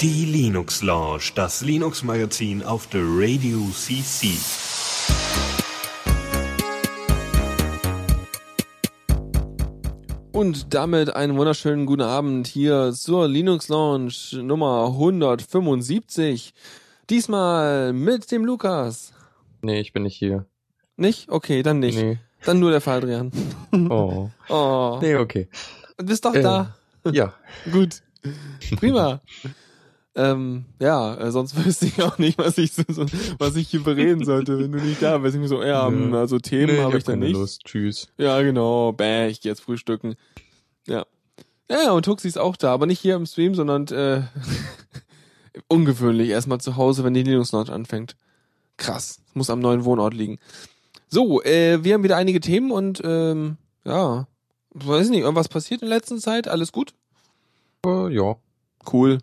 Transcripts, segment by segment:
Die Linux Lounge, das Linux Magazin auf der Radio CC. Und damit einen wunderschönen guten Abend hier zur Linux Lounge Nummer 175. Diesmal mit dem Lukas. Nee, ich bin nicht hier. Nicht? Okay, dann nicht. Nee. Dann nur der Faldrian. Oh. Oh. Nee, okay. Du bist doch Äh. da. Ja. Gut. Prima. ähm, ja, äh, sonst wüsste ich auch nicht, was ich so, was ich hier bereden sollte, wenn du nicht da bist. Ich mir so, ja, ähm, also Themen nee, habe ich hab dann keine nicht. Lust. Tschüss. Ja, genau. Bäh, ich geh jetzt frühstücken. Ja. Ja, ja, und Tuxi ist auch da, aber nicht hier im Stream, sondern äh, ungewöhnlich erstmal zu Hause, wenn die Linux Launch anfängt. Krass. Muss am neuen Wohnort liegen. So, äh, wir haben wieder einige Themen und ähm, ja, weiß nicht, irgendwas passiert in letzter Zeit? Alles gut? Äh, ja. Cool.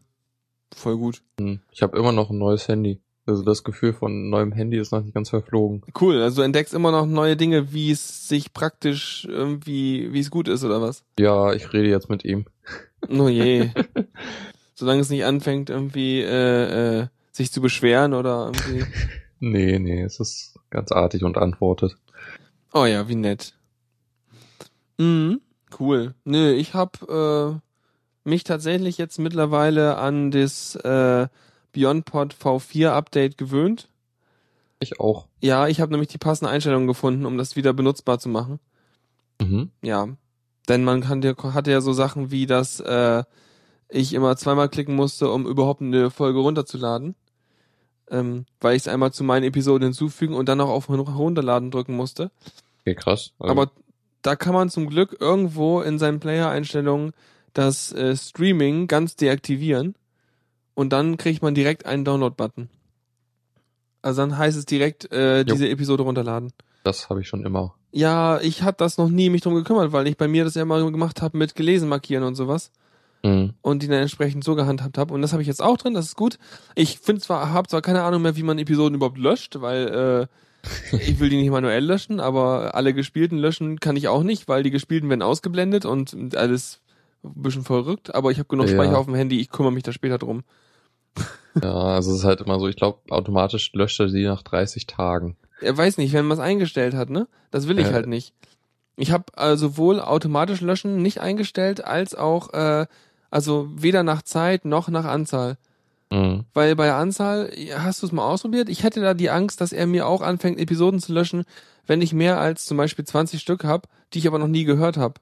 Voll gut. Hm. Ich habe immer noch ein neues Handy. Also das Gefühl von neuem Handy ist noch nicht ganz verflogen. Cool. Also du entdeckst immer noch neue Dinge, wie es sich praktisch irgendwie, wie es gut ist oder was? Ja, ich rede jetzt mit ihm. Oh je. Solange es nicht anfängt, irgendwie äh, äh, sich zu beschweren oder irgendwie. Nee, nee, es ist ganz artig und antwortet. Oh ja, wie nett. Mhm, cool. Nö, ich hab äh, mich tatsächlich jetzt mittlerweile an das äh, BeyondPod V4 Update gewöhnt. Ich auch. Ja, ich habe nämlich die passende Einstellung gefunden, um das wieder benutzbar zu machen. Mhm. Ja. Denn man kann hatte ja so Sachen wie, dass äh, ich immer zweimal klicken musste, um überhaupt eine Folge runterzuladen. Ähm, weil ich es einmal zu meinen Episoden hinzufügen und dann auch auf Runterladen drücken musste. Okay, krass. Also, Aber da kann man zum Glück irgendwo in seinen Player-Einstellungen das äh, Streaming ganz deaktivieren und dann kriegt man direkt einen Download-Button. Also dann heißt es direkt äh, diese Episode runterladen. das habe ich schon immer. Ja, ich hab das noch nie mich drum gekümmert, weil ich bei mir das ja immer gemacht habe mit gelesen markieren und sowas Mhm. und die dann entsprechend so gehandhabt habe und das habe ich jetzt auch drin, das ist gut. Ich finde zwar habe zwar keine Ahnung mehr, wie man Episoden überhaupt löscht, weil äh, ich will die nicht manuell löschen, aber alle gespielten löschen kann ich auch nicht, weil die gespielten werden ausgeblendet und alles ein bisschen verrückt, aber ich habe genug Ja. Speicher auf dem Handy, ich kümmere mich da später drum. Ja, also es ist halt immer so, ich glaube, automatisch löscht er sie nach 30 Tagen. Er weiß nicht, wenn man es eingestellt hat, ne? Das will ich Äh. halt nicht. Ich habe äh, sowohl automatisch löschen nicht eingestellt, als auch äh, also weder nach Zeit noch nach Anzahl. Mhm. Weil bei der Anzahl, hast du es mal ausprobiert? Ich hätte da die Angst, dass er mir auch anfängt, Episoden zu löschen, wenn ich mehr als zum Beispiel 20 Stück habe, die ich aber noch nie gehört habe.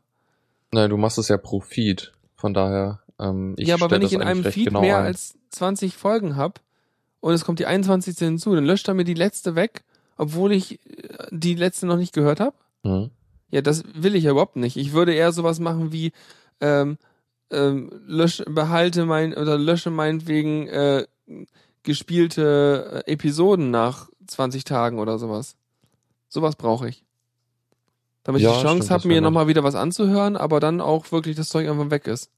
Nein, du machst es ja pro Feed. Von daher, ähm, ich Ja, aber wenn ich in einem Feed genau mehr ein. als 20 Folgen habe und es kommt die 21. hinzu, dann löscht er mir die letzte weg, obwohl ich äh, die letzte noch nicht gehört habe. Mhm. Ja, das will ich ja überhaupt nicht. Ich würde eher sowas machen wie ähm, ähm, lösch, behalte mein oder lösche meinetwegen äh, gespielte äh, Episoden nach 20 Tagen oder sowas. Sowas brauche ich. Damit Ja, ich die Chance habe, mir nochmal wieder was anzuhören, aber dann auch wirklich das Zeug einfach weg ist.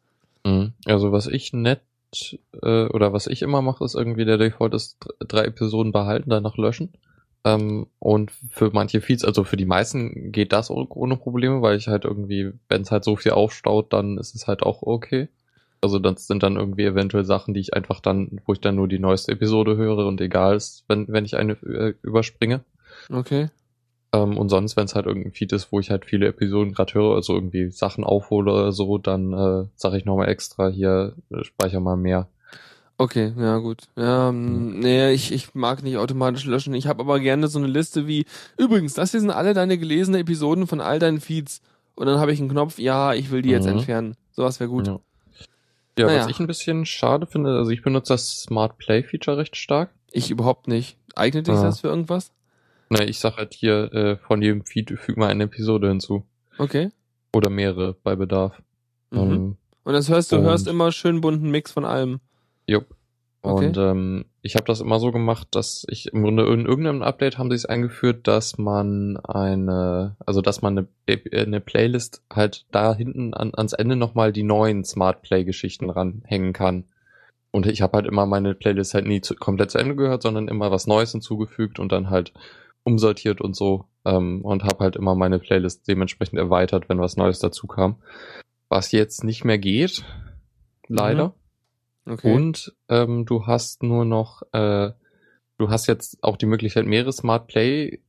Mhm. Also was ich nett äh, oder was ich immer mache, ist irgendwie der Default ist dr- drei Episoden behalten, danach löschen. Ähm, und für manche Feeds, also für die meisten geht das oh- ohne Probleme, weil ich halt irgendwie, wenn es halt so viel aufstaut, dann ist es halt auch okay. Also das sind dann irgendwie eventuell Sachen, die ich einfach dann, wo ich dann nur die neueste Episode höre und egal ist, wenn, wenn ich eine äh, überspringe. Okay. Ähm, und sonst, wenn es halt irgendein Feed ist, wo ich halt viele Episoden gerade höre, also irgendwie Sachen aufhole oder so, dann äh, sage ich nochmal extra hier, äh, speicher mal mehr. Okay, ja gut. Ja, mm, nee, ich, ich mag nicht automatisch löschen. Ich habe aber gerne so eine Liste wie, übrigens, das hier sind alle deine gelesene Episoden von all deinen Feeds. Und dann habe ich einen Knopf, ja, ich will die jetzt Mhm. entfernen. Sowas wäre gut. Ja, ja Naja. was ich ein bisschen schade finde, also ich benutze das Smart Play Feature recht stark. Ich überhaupt nicht. Eignet dich Ja. das für irgendwas? Ne, ich sag halt hier, äh, von jedem Feed füg mal eine Episode hinzu. Okay. Oder mehrere bei Bedarf. Mhm. Ähm, Und das hörst du, hörst immer schön bunten Mix von allem. Jupp. Okay. Und ähm, ich habe das immer so gemacht, dass ich im Grunde in irgendeinem Update haben sie es eingeführt, dass man eine, also dass man eine, äh, eine Playlist halt da hinten an, ans Ende nochmal die neuen Smart Play Geschichten ranhängen kann. Und ich habe halt immer meine Playlist halt nie zu, komplett zu Ende gehört, sondern immer was Neues hinzugefügt und dann halt umsortiert und so ähm, und habe halt immer meine Playlist dementsprechend erweitert, wenn was Neues dazu kam. was jetzt nicht mehr geht, leider. Okay. Und ähm, du hast nur noch, äh, du hast jetzt auch die Möglichkeit, mehrere Smart Play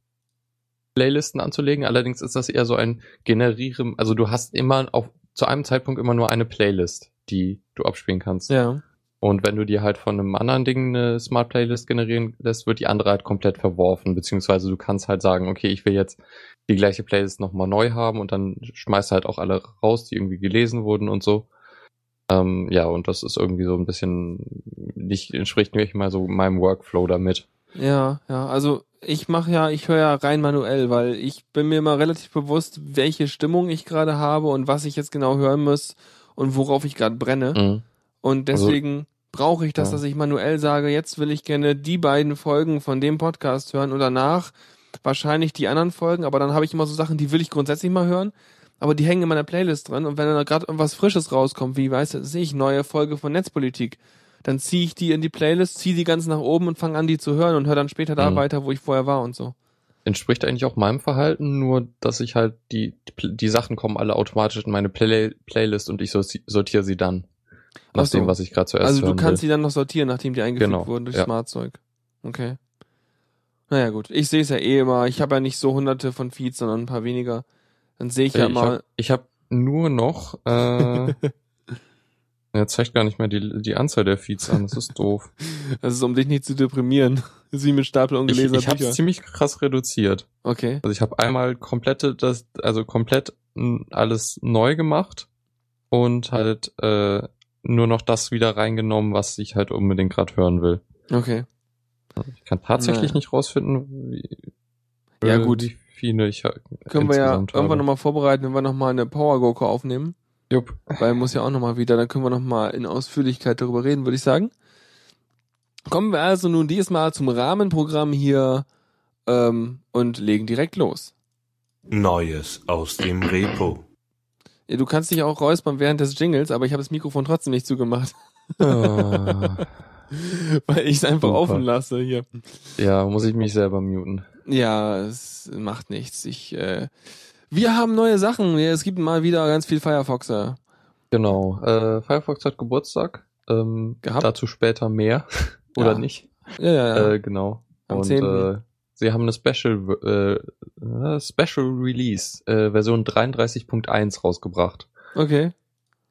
Playlisten anzulegen. Allerdings ist das eher so ein generieren, also du hast immer auf zu einem Zeitpunkt immer nur eine Playlist, die du abspielen kannst. ja. Und wenn du dir halt von einem anderen Ding eine Smart Playlist generieren lässt, wird die andere halt komplett verworfen. Beziehungsweise du kannst halt sagen, okay, ich will jetzt die gleiche Playlist nochmal neu haben und dann schmeißt du halt auch alle raus, die irgendwie gelesen wurden und so. Ähm, ja, und das ist irgendwie so ein bisschen, nicht entspricht nicht mal so meinem Workflow damit. Ja, ja, also ich mache ja, ich höre ja rein manuell, weil ich bin mir immer relativ bewusst, welche Stimmung ich gerade habe und was ich jetzt genau hören muss und worauf ich gerade brenne. Mhm. Und Also- deswegen brauche ich das, Ja. dass ich manuell sage, jetzt will ich gerne die beiden Folgen von dem Podcast hören und danach wahrscheinlich die anderen Folgen, aber dann habe ich immer so Sachen, die will ich grundsätzlich mal hören, aber die hängen in meiner Playlist drin und wenn dann gerade irgendwas Frisches rauskommt, wie weiß ich, neue Folge von Netzpolitik, dann ziehe ich die in die Playlist, ziehe die ganz nach oben und fange an, die zu hören und höre dann später da Mhm. weiter, wo ich vorher war und so. Entspricht eigentlich auch meinem Verhalten, nur dass ich halt die, die Sachen kommen alle automatisch in meine Play Playlist und ich sorti- sortiere sie dann. Nach Ach so. dem, was ich gerade zuerst Also du kannst will. die dann noch sortieren, nachdem die eingefügt Genau, wurden durch ja. Smart-Zeug. Okay. Naja gut, ich sehe es ja eh immer. Ich habe ja nicht so hunderte von Feeds, sondern ein paar weniger. Dann sehe ich ja ich mal. habe ich hab nur noch, äh, er zeigt gar nicht mehr die, die Anzahl der Feeds an, das ist doof. Das ist, um dich nicht zu deprimieren. Wie mit Stapel Ich, ungelesener ich habe Bücher. es ziemlich krass reduziert. Okay. Also ich habe einmal komplette, das, also komplett alles neu gemacht und halt äh, nur noch das wieder reingenommen, was ich halt unbedingt gerade hören will. Okay. Ich kann tatsächlich Naja. nicht rausfinden, wie, Ja, äh, gut. wie viele ich ha- Können wir ja irgendwann habe. nochmal vorbereiten, wenn wir nochmal eine Power Goko aufnehmen. Jupp. Weil muss ja auch nochmal wieder, dann können wir nochmal in Ausführlichkeit darüber reden, würde ich sagen. Kommen wir also nun diesmal zum Rahmenprogramm hier ähm, und legen direkt los. Neues aus dem Repo. Ja, du kannst dich auch räuspern während des Jingles, aber ich habe das Mikrofon trotzdem nicht zugemacht, Ah, weil ich es einfach Super. offen lasse hier. ja, muss ich mich selber muten. Ja, es macht nichts. Ich, äh, wir haben neue Sachen. Es gibt mal wieder ganz viel Firefoxer. Genau. Äh, Firefox hat Geburtstag. Ähm, Gehabt? Dazu später mehr. Oder Ja. nicht? Ja, ja, ja. Äh, genau. Am Und 10.. äh, sie haben eine Special äh, äh, Special Release äh, Version 33.1 rausgebracht. okay.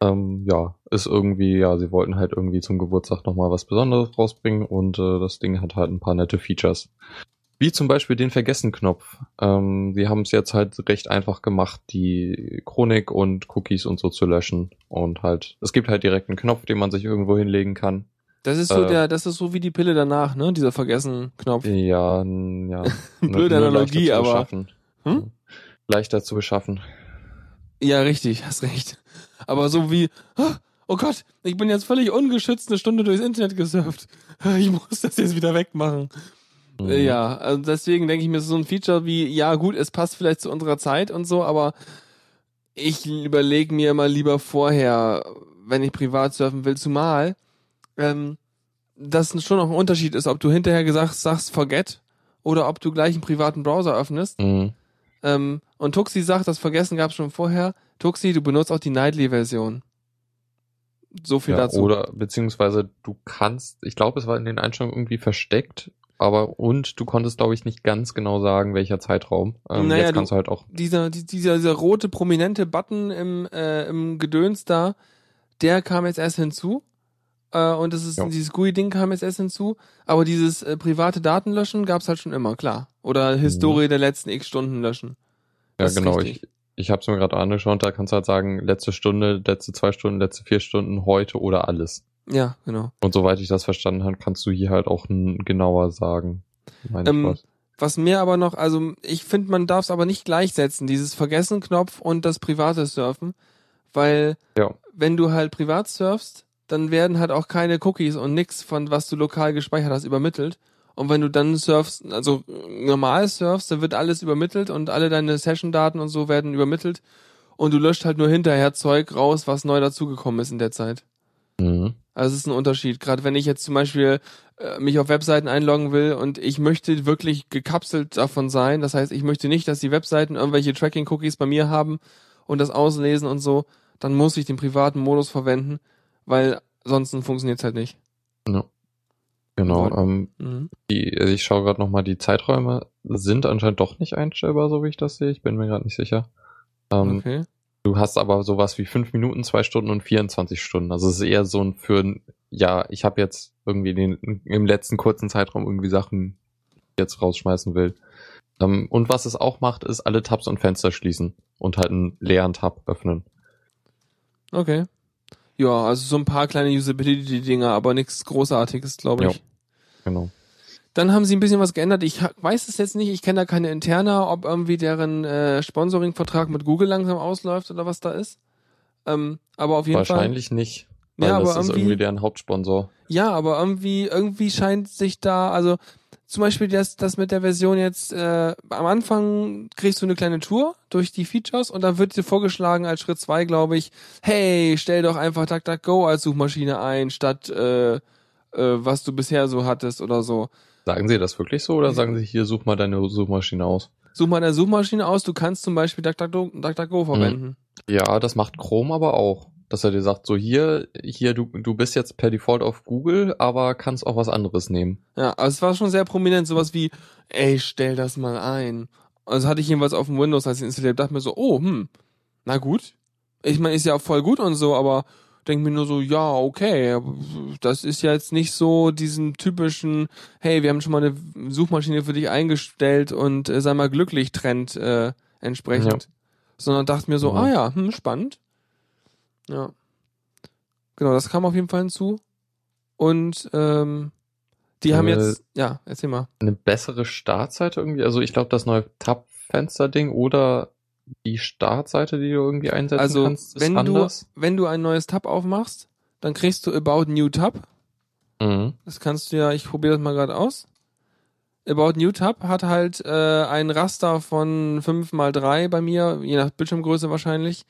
Ähm, ja, ist irgendwie, ja, sie wollten halt irgendwie zum Geburtstag nochmal was Besonderes rausbringen und äh, das Ding hat halt ein paar nette Features. Wie zum Beispiel den Vergessen-Knopf. Ähm, sie haben es jetzt halt recht einfach gemacht, die Chronik und Cookies und so zu löschen. Und halt, es gibt halt direkt einen Knopf, den man sich irgendwo hinlegen kann. Das ist so Äh. der, das ist so wie die Pille danach, ne? Dieser Vergessen-Knopf. Ja, ja. Blöde Analogie, leichter zu aber. beschaffen. Hm? Leichter zu beschaffen. Ja, richtig, hast recht. Aber so wie, oh Gott, ich bin jetzt völlig ungeschützt eine Stunde durchs Internet gesurft. Ich muss das jetzt wieder wegmachen. Mhm. Ja, also deswegen denke ich mir, so ein Feature wie, ja gut, es passt vielleicht zu unserer Zeit und so, aber ich überlege mir mal lieber vorher, wenn ich privat surfen will, zumal, ähm, dass schon noch ein Unterschied ist, ob du hinterher gesagt sagst, forget, oder ob du gleich einen privaten Browser öffnest. Mhm. Ähm, und Tuxi sagt, das Vergessen gab es schon vorher. Tuxi, du benutzt auch die Nightly-Version. So viel Ja, dazu. oder beziehungsweise du kannst, ich glaube, es war in den Einstellungen irgendwie versteckt, aber und du konntest, glaube ich, nicht ganz genau sagen, welcher Zeitraum. Ähm, Naja, jetzt du- kannst du halt auch. dieser, die- dieser, dieser rote prominente Button im, äh, im Gedöns da, der kam jetzt erst hinzu. Äh, und das ist Ja. dieses GUI-Ding kam jetzt erst hinzu. Aber dieses äh, private Datenlöschen gab's halt schon immer, klar. Oder Historie der letzten x Stunden löschen. Ja, Das ist genau. Ich, ich habe es mir gerade angeschaut, da kannst du halt sagen, letzte Stunde, letzte zwei Stunden, letzte vier Stunden, heute oder alles. Ja, genau. Und soweit ich das verstanden habe, kannst du hier halt auch genauer sagen. Meine Ähm, was. Was mir aber noch, also ich finde, man darf es aber nicht gleichsetzen, dieses Vergessen-Knopf und das private Surfen, weil Ja. wenn du halt privat surfst, dann werden halt auch keine Cookies und nix von was du lokal gespeichert hast übermittelt. Und wenn du dann surfst, also normal surfst, dann wird alles übermittelt und alle deine Session-Daten und so werden übermittelt und du löscht halt nur hinterher Zeug raus, was neu dazugekommen ist in der Zeit. Mhm. Also es ist ein Unterschied. Gerade wenn ich jetzt zum Beispiel äh, mich auf Webseiten einloggen will und ich möchte wirklich gekapselt davon sein. Das heißt, ich möchte nicht, dass die Webseiten irgendwelche Tracking-Cookies bei mir haben und das auslesen und so. dann muss ich den privaten Modus verwenden, weil sonst funktioniert es halt nicht. Ja. Genau. Ähm, Mhm. die, also ich schaue gerade nochmal, die Zeiträume sind anscheinend doch nicht einstellbar, so wie ich das sehe. Ich bin mir gerade nicht sicher. Ähm, Okay. Du hast aber sowas wie fünf Minuten, zwei Stunden und 24 Stunden. Also es ist eher so ein für ein, ja, ich habe jetzt irgendwie den, im letzten kurzen Zeitraum irgendwie Sachen jetzt rausschmeißen will. Ähm, und was es auch macht, ist alle Tabs und Fenster schließen und halt einen leeren Tab öffnen. Okay. Ja, also so ein paar kleine Usability-Dinger, aber nichts Großartiges, glaube ich. Ja. Genau. Dann haben sie ein bisschen was geändert. Ich weiß es jetzt nicht, ich kenne da keine interne, ob irgendwie deren äh, Sponsoring-Vertrag mit Google langsam ausläuft oder was da ist. Ähm, aber auf jeden Fall. Wahrscheinlich nicht. Weil Ja, aber das ist irgendwie- irgendwie deren Hauptsponsor. Ja, aber irgendwie, irgendwie scheint sich da, also zum Beispiel das, das mit der Version jetzt, äh, am Anfang kriegst du eine kleine Tour durch die Features und dann wird dir vorgeschlagen als Schritt zwei, glaube ich, hey, stell doch einfach DuckDuckGo als Suchmaschine ein, statt äh, äh, was du bisher so hattest oder so. Sagen Sie das wirklich so oder sagen Sie hier, such mal deine Suchmaschine aus? Such mal eine Suchmaschine aus, du kannst zum Beispiel DuckDuckGo, DuckDuckGo verwenden. Ja, das macht Chrome aber auch. Dass er dir sagt, so hier, hier, du, du bist jetzt per Default auf Google, aber kannst auch was anderes nehmen. Ja, also es war schon sehr prominent, sowas wie, ey, stell das mal ein. Also hatte ich jedenfalls auf dem Windows, als ich installiert dachte mir so, oh, hm, na gut. Ich meine, ist ja voll gut und so, aber denke mir nur so, ja, okay, das ist ja jetzt nicht so diesen typischen, hey, wir haben schon mal eine Suchmaschine für dich eingestellt und äh, sei mal glücklich Trend äh, entsprechend. Sondern dachte mir so, Mhm. ah ja, hm, spannend. Ja. Genau, das kam auf jeden Fall hinzu. Und ähm, die haben jetzt, ja, erzähl mal. Eine bessere Startseite irgendwie. Also ich glaube, das neue Tab-Fenster-Ding oder die Startseite, die du irgendwie einsetzen Also, kannst, ist wenn du, anders. wenn du ein neues Tab aufmachst, dann kriegst du About New Tab. Mhm. Das kannst du ja, ich probiere das mal gerade aus. About New Tab hat halt äh, ein Raster von 5 mal 3 bei mir, je nach Bildschirmgröße wahrscheinlich.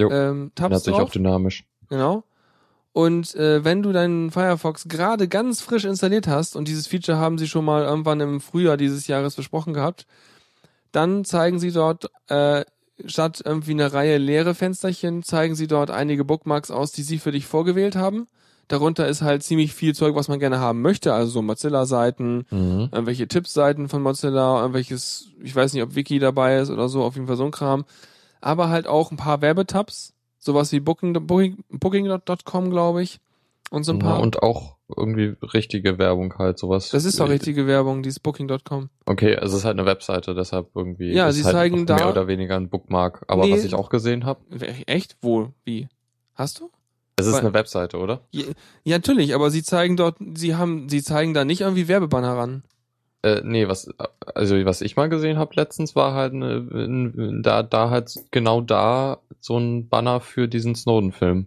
Jo. Ähm, Tabs sich auch dynamisch. Genau. Und äh, wenn du deinen Firefox gerade ganz frisch installiert hast, und dieses Feature haben sie schon mal irgendwann im Frühjahr dieses Jahres besprochen gehabt, dann zeigen sie dort, äh, statt irgendwie eine Reihe leere Fensterchen, zeigen sie dort einige Bookmarks aus, die sie für dich vorgewählt haben. Darunter ist halt ziemlich viel Zeug, was man gerne haben möchte, also so Mozilla-Seiten, Mhm. irgendwelche Tippseiten von Mozilla, irgendwelches, ich weiß nicht, ob Wiki dabei ist oder so, auf jeden Fall so ein Kram. Aber halt auch ein paar Werbetabs, sowas wie Booking, Booking, Booking.com, glaube ich. Und so ein Ja, paar. und auch irgendwie richtige Werbung halt, sowas. das ist doch richtige Werbung, dieses Booking.com. Okay, also es ist halt eine Webseite, deshalb irgendwie. Ja, ist sie halt zeigen da- mehr oder weniger ein Bookmark. Aber Nee. was ich auch gesehen habe, Echt? Wo? Wie? Hast du? es ist Weil- eine Webseite, oder? Ja, ja, natürlich, aber sie zeigen dort, sie haben, sie zeigen da nicht irgendwie Werbebanner ran. Äh, nee, was, also was ich mal gesehen habe letztens, war halt eine, n- da, da halt genau da so ein Banner für diesen Snowden-Film.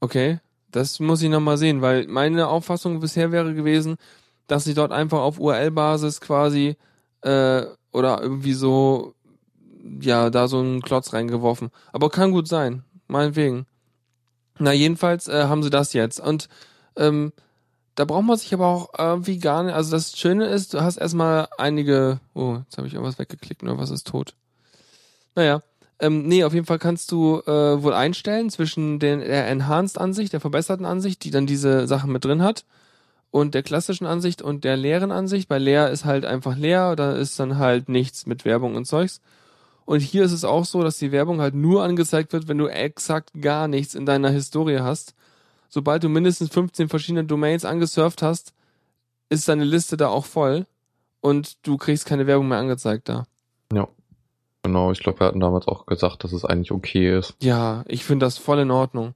Okay, das muss ich nochmal sehen, weil meine Auffassung bisher wäre gewesen, dass sie dort einfach auf URL-Basis quasi äh, oder irgendwie so, ja, da so einen Klotz reingeworfen. Aber kann gut sein, meinetwegen. Na, jedenfalls äh, haben sie das jetzt. Und ähm, da braucht man sich aber auch irgendwie gar nicht. Also das Schöne ist, du hast erstmal einige. Oh, jetzt habe ich irgendwas weggeklickt, nur was ist tot. Naja. Ähm, nee, auf jeden Fall kannst du äh, wohl einstellen zwischen den, der Enhanced-Ansicht, der verbesserten Ansicht, die dann diese Sachen mit drin hat, und der klassischen Ansicht und der leeren Ansicht. Bei leer ist halt einfach leer, da ist dann halt nichts mit Werbung und Zeugs. Und hier ist es auch so, dass die Werbung halt nur angezeigt wird, wenn du exakt gar nichts in deiner Historie hast. Sobald du mindestens 15 verschiedene Domains angesurft hast, ist deine Liste da auch voll und du kriegst keine Werbung mehr angezeigt da. Ja. Genau, ich glaube, wir hatten damals auch gesagt, dass es eigentlich okay ist. Ja, ich finde das voll in Ordnung.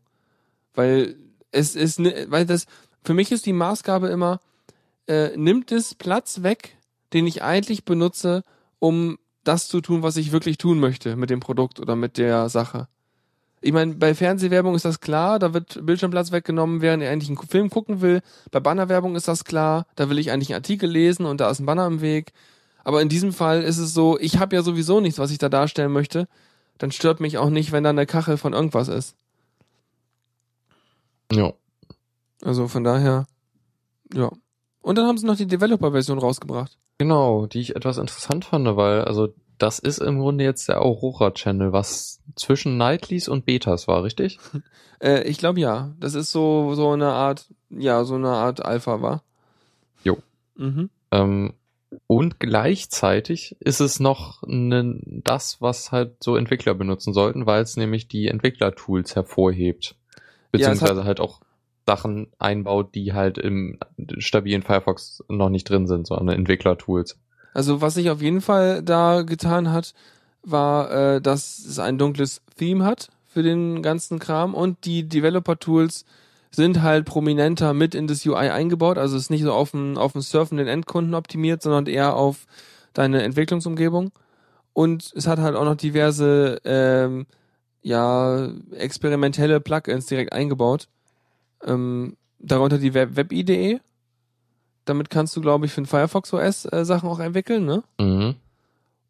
Weil es ist, weil das, für mich ist die Maßgabe immer, äh, nimmt es Platz weg, den ich eigentlich benutze, um das zu tun, was ich wirklich tun möchte mit dem Produkt oder mit der Sache. Ich meine, bei Fernsehwerbung ist das klar, da wird Bildschirmplatz weggenommen, während ich eigentlich einen Film gucken will. Bei Bannerwerbung ist das klar, da will ich eigentlich einen Artikel lesen und da ist ein Banner im Weg. Aber in diesem Fall ist es so, ich habe ja sowieso nichts, was ich da darstellen möchte. Dann stört mich auch nicht, wenn da eine Kachel von irgendwas ist. Ja. Also von daher, ja. Und dann haben sie noch die Developer-Version rausgebracht. Genau, die ich etwas interessant fand, weil, also das ist im Grunde jetzt der Aurora-Channel, was zwischen Nightlies und Betas war, richtig? Äh, ich glaube ja. Das ist so, so eine Art, ja, so eine Art Alpha war. Jo. Mhm. Ähm, und gleichzeitig ist es noch ne, das, was halt so Entwickler benutzen sollten, weil es nämlich die Entwickler-Tools hervorhebt. Ja, Beziehungsweise halt auch Sachen einbaut, die halt im stabilen Firefox noch nicht drin sind, sondern Entwickler-Tools. Also was sich auf jeden Fall da getan hat, war, äh, dass es ein dunkles Theme hat für den ganzen Kram und die Developer-Tools sind halt prominenter mit in das UI eingebaut. Also es ist nicht so auf den, auf den surfenden Endkunden optimiert, sondern eher auf deine Entwicklungsumgebung. Und es hat halt auch noch diverse ähm, ja, experimentelle Plugins direkt eingebaut. Ähm, darunter die Web Web-IDE. Damit kannst du, glaube ich, für den Firefox OS äh, Sachen auch entwickeln, ne? Mhm.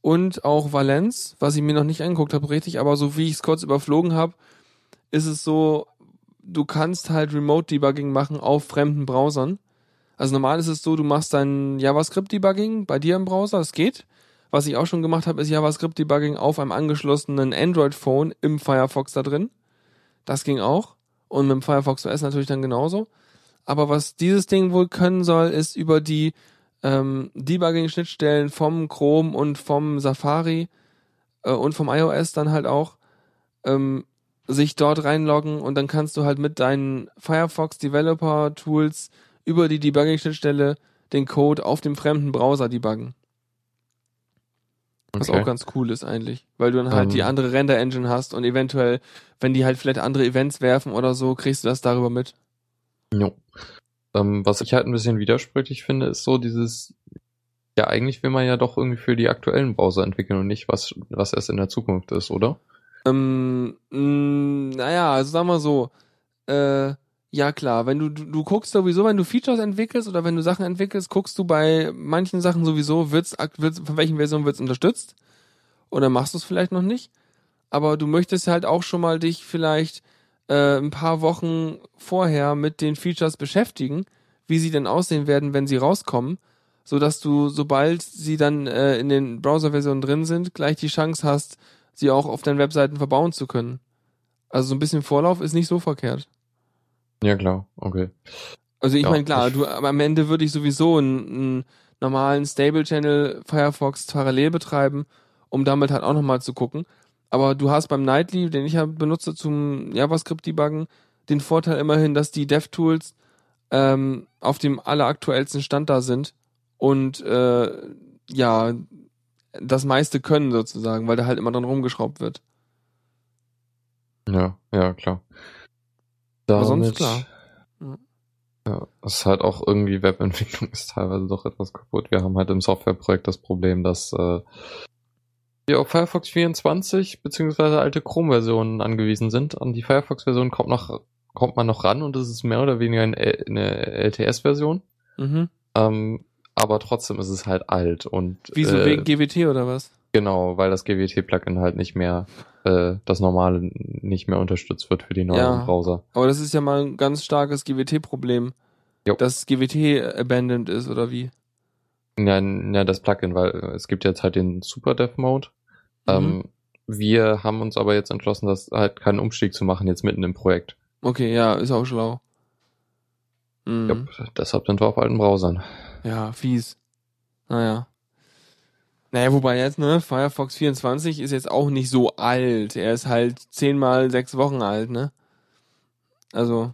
Und auch Valence, was ich mir noch nicht angeguckt habe, richtig, aber so wie ich es kurz überflogen habe, ist es so, du kannst halt Remote-Debugging machen auf fremden Browsern. Also normal ist es so, du machst dein JavaScript-Debugging bei dir im Browser, das geht. Was ich auch schon gemacht habe, ist JavaScript-Debugging auf einem angeschlossenen Android-Phone im Firefox da drin. Das ging auch. Und mit dem Firefox OS natürlich dann genauso. Aber was dieses Ding wohl können soll, ist über die ähm, Debugging-Schnittstellen vom Chrome und vom Safari äh, und vom iOS dann halt auch ähm, sich dort reinloggen und dann kannst du halt mit deinen Firefox Developer Tools über die Debugging-Schnittstelle den Code auf dem fremden Browser debuggen. Was Okay. auch ganz cool ist eigentlich, weil du dann halt Ähm. die andere Render-Engine hast und eventuell, wenn die halt vielleicht andere Events werfen oder so, kriegst du das darüber mit. Jo. Ähm, was ich halt ein bisschen widersprüchlich finde, ist so dieses, ja, eigentlich will man ja doch irgendwie für die aktuellen Browser entwickeln und nicht was, was erst in der Zukunft ist, oder? Ähm, mh, naja, also sagen wir so, äh, ja klar, wenn du, du, du guckst sowieso, wenn du Features entwickelst oder wenn du Sachen entwickelst, guckst du bei manchen Sachen sowieso, wird's, wird's von welchen Versionen wird's unterstützt oder machst du es vielleicht noch nicht, aber du möchtest halt auch schon mal dich vielleicht äh, ein paar Wochen vorher mit den Features beschäftigen, wie sie denn aussehen werden, wenn sie rauskommen, so dass du, sobald sie dann äh, in den Browser-Versionen drin sind, gleich die Chance hast, sie auch auf deinen Webseiten verbauen zu können. Also so ein bisschen Vorlauf ist nicht so verkehrt. Ja, klar, okay. Also ich Ja, meine, klar, du, am Ende würde ich sowieso einen, einen normalen Stable-Channel Firefox parallel betreiben, um damit halt auch nochmal zu gucken. Aber du hast beim Nightly, den ich ja benutze zum JavaScript-Debuggen, den Vorteil immerhin, dass die DevTools ähm, auf dem alleraktuellsten Stand da sind und äh, ja, das meiste können sozusagen, weil da halt immer dran rumgeschraubt wird. Ja, ja, klar. Aber sonst Damit- klar. Ja. Ja, es ist halt auch irgendwie Webentwicklung ist teilweise doch etwas kaputt. Wir haben halt im Softwareprojekt das Problem, dass äh, wir auf Firefox 24 beziehungsweise alte Chrome-Versionen angewiesen sind. An die Firefox-Version kommt noch kommt man noch ran und es ist mehr oder weniger eine, eine LTS-Version. Mhm. Ähm, aber trotzdem ist es halt alt und Wieso äh, wegen GWT oder was? genau, weil das GWT-Plugin halt nicht mehr äh, das normale nicht mehr unterstützt wird für die neuen Ja. Browser. Aber das ist ja mal ein ganz starkes GWT-Problem. Dass GWT abandoned ist, oder wie? Ja, ja, das Plugin, weil äh, es gibt jetzt halt den Super Dev Mode. Mhm. Ähm, wir haben uns aber jetzt entschlossen, das halt keinen Umstieg zu machen, jetzt mitten im Projekt. Okay, ja, ist auch schlau. Mhm. Jupp, deshalb sind wir auf alten Browsern. Ja, fies. Naja. Naja, wobei jetzt, ne, Firefox 24 ist jetzt auch nicht so alt. Er ist halt zehnmal sechs Wochen alt, ne? Also,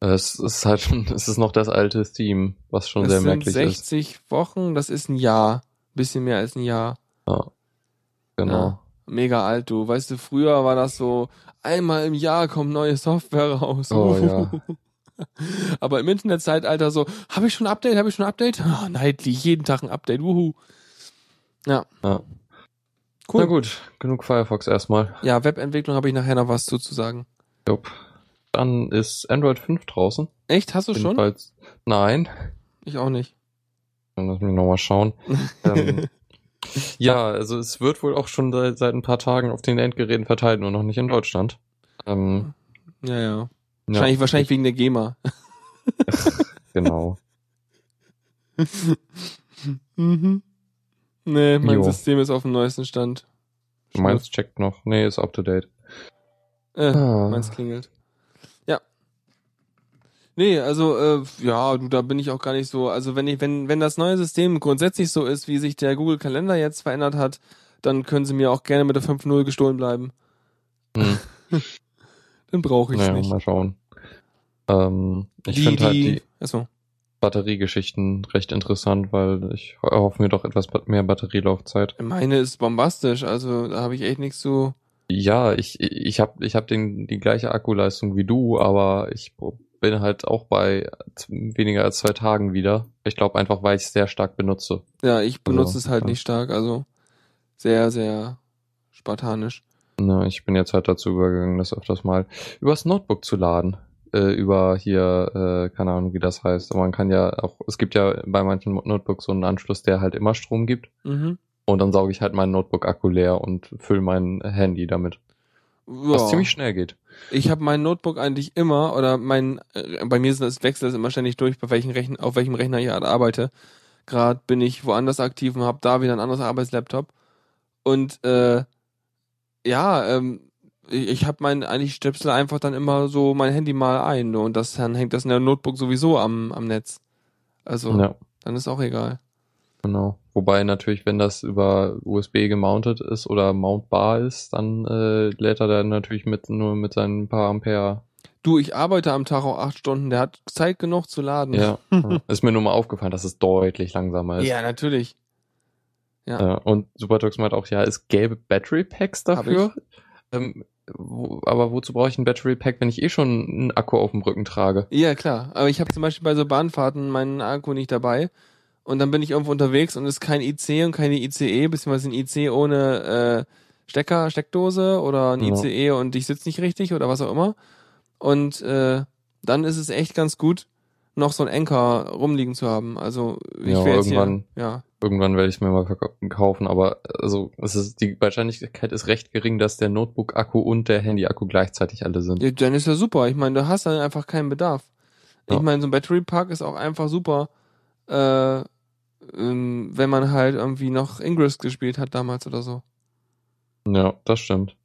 Es ist halt schon, es ist noch das alte Theme, was schon sehr merklich ist. 60 Wochen, das ist ein Jahr. Bisschen mehr als ein Jahr. Ja, genau. Ja. Mega alt, du. Weißt du, früher war das so, einmal im Jahr kommt neue Software raus. Oh, ja. Aber im Internetzeitalter so, habe ich schon ein Update, habe ich schon ein Update? Oh, nightly, jeden Tag ein Update, wuhu. Ja. Ja. Cool. Na gut, genug Firefox erstmal. Ja, Webentwicklung habe ich nachher noch was zuzusagen. Jupp. Dann ist Android 5 draußen. Echt? Hast du schon? Nein. Ich auch nicht. Dann lass mich nochmal schauen. ähm, ja, also es wird wohl auch schon seit, seit ein paar Tagen auf den Endgeräten verteilt, nur noch nicht in Deutschland. Ähm, Ja, ja. Ja, Wahrscheinlich, wahrscheinlich wegen der GEMA. Genau. mhm. Nee, mein Jo. System ist auf dem neuesten Stand. Meins checkt noch. Nee, ist up to date. Äh, Ah. meins klingelt. Ja. Nee, also, äh, ja, du, da bin ich auch gar nicht so. Also, wenn ich, wenn, wenn das neue System grundsätzlich so ist, wie sich der Google Kalender jetzt verändert hat, dann können sie mir auch gerne mit der 5.0 gestohlen bleiben. Hm. Dann brauche ich es Naja, nicht. mal schauen. Ähm, ich finde halt die, achso. Batteriegeschichten recht interessant, weil ich erhoffe mir doch etwas mehr Batterielaufzeit. Meine ist bombastisch, also da habe ich echt nichts zu. Ja, ich, ich habe ich hab den, die gleiche Akkuleistung wie du, aber ich bin halt auch bei weniger als zwei Tagen wieder. Ich glaube einfach, weil ich es sehr stark benutze. Ja, ich benutze Also, es halt ja. nicht stark, also sehr, sehr spartanisch. Ne, ich bin jetzt halt dazu übergegangen, das öfters mal übers Notebook zu laden. Äh, über hier, äh, keine Ahnung, wie das heißt. Aber man kann ja auch, es gibt ja bei manchen Notebooks so einen Anschluss, der halt immer Strom gibt. Mhm. Und dann sauge ich halt meinen Notebook-Akku leer und fülle mein Handy damit. Ja. Was ziemlich schnell geht. Ich habe mein Notebook eigentlich immer, oder mein, äh, bei mir ist das wechselt es immer ständig durch, bei welchen Rechn auf welchem Rechner ich halt arbeite. Gerade bin ich woanders aktiv und habe da wieder ein anderes Arbeitslaptop. Und äh, ja, ähm, ich, ich habe mein, eigentlich stöpsel einfach dann immer so mein Handy mal ein ne, und das dann hängt das in der Notebook sowieso am, am Netz. Also Ja, dann ist auch egal. genau. Wobei natürlich, wenn das über USB gemountet ist oder mountbar ist, dann äh, lädt er dann natürlich mit nur mit seinen paar Ampere. Du, ich arbeite am Tag auch acht Stunden, der hat Zeit genug zu laden. Ja, ist mir nur mal aufgefallen, dass es deutlich langsamer ist. ja natürlich. Ja. Ja, und Supertox meint auch, ja, es gäbe Battery Packs Hab dafür. Ähm, wo, aber wozu brauche ich ein Battery Pack, wenn ich eh schon einen Akku auf dem Rücken trage? Ja, klar. Aber ich habe zum Beispiel bei so Bahnfahrten meinen Akku nicht dabei. Und dann bin ich irgendwo unterwegs und es ist kein IC und keine ICE, beziehungsweise ein IC ohne äh, Stecker, Steckdose oder ein Ja. ICE und ich sitze nicht richtig oder was auch immer. Und äh, dann ist es echt ganz gut, noch so ein Anker rumliegen zu haben. Also ich Ja, will jetzt hier, irgendwann- ja, Irgendwann werde ich es mir mal kaufen, aber also es ist die Wahrscheinlichkeit ist recht gering, dass der Notebook-Akku und der Handy-Akku gleichzeitig alle sind. Ja, dann ist ja super. Ich meine, du hast dann einfach keinen Bedarf. Ja. Ich meine, so ein Battery Pack ist auch einfach super, äh, ähm, wenn man halt irgendwie noch Ingress gespielt hat damals oder so. Ja, das stimmt.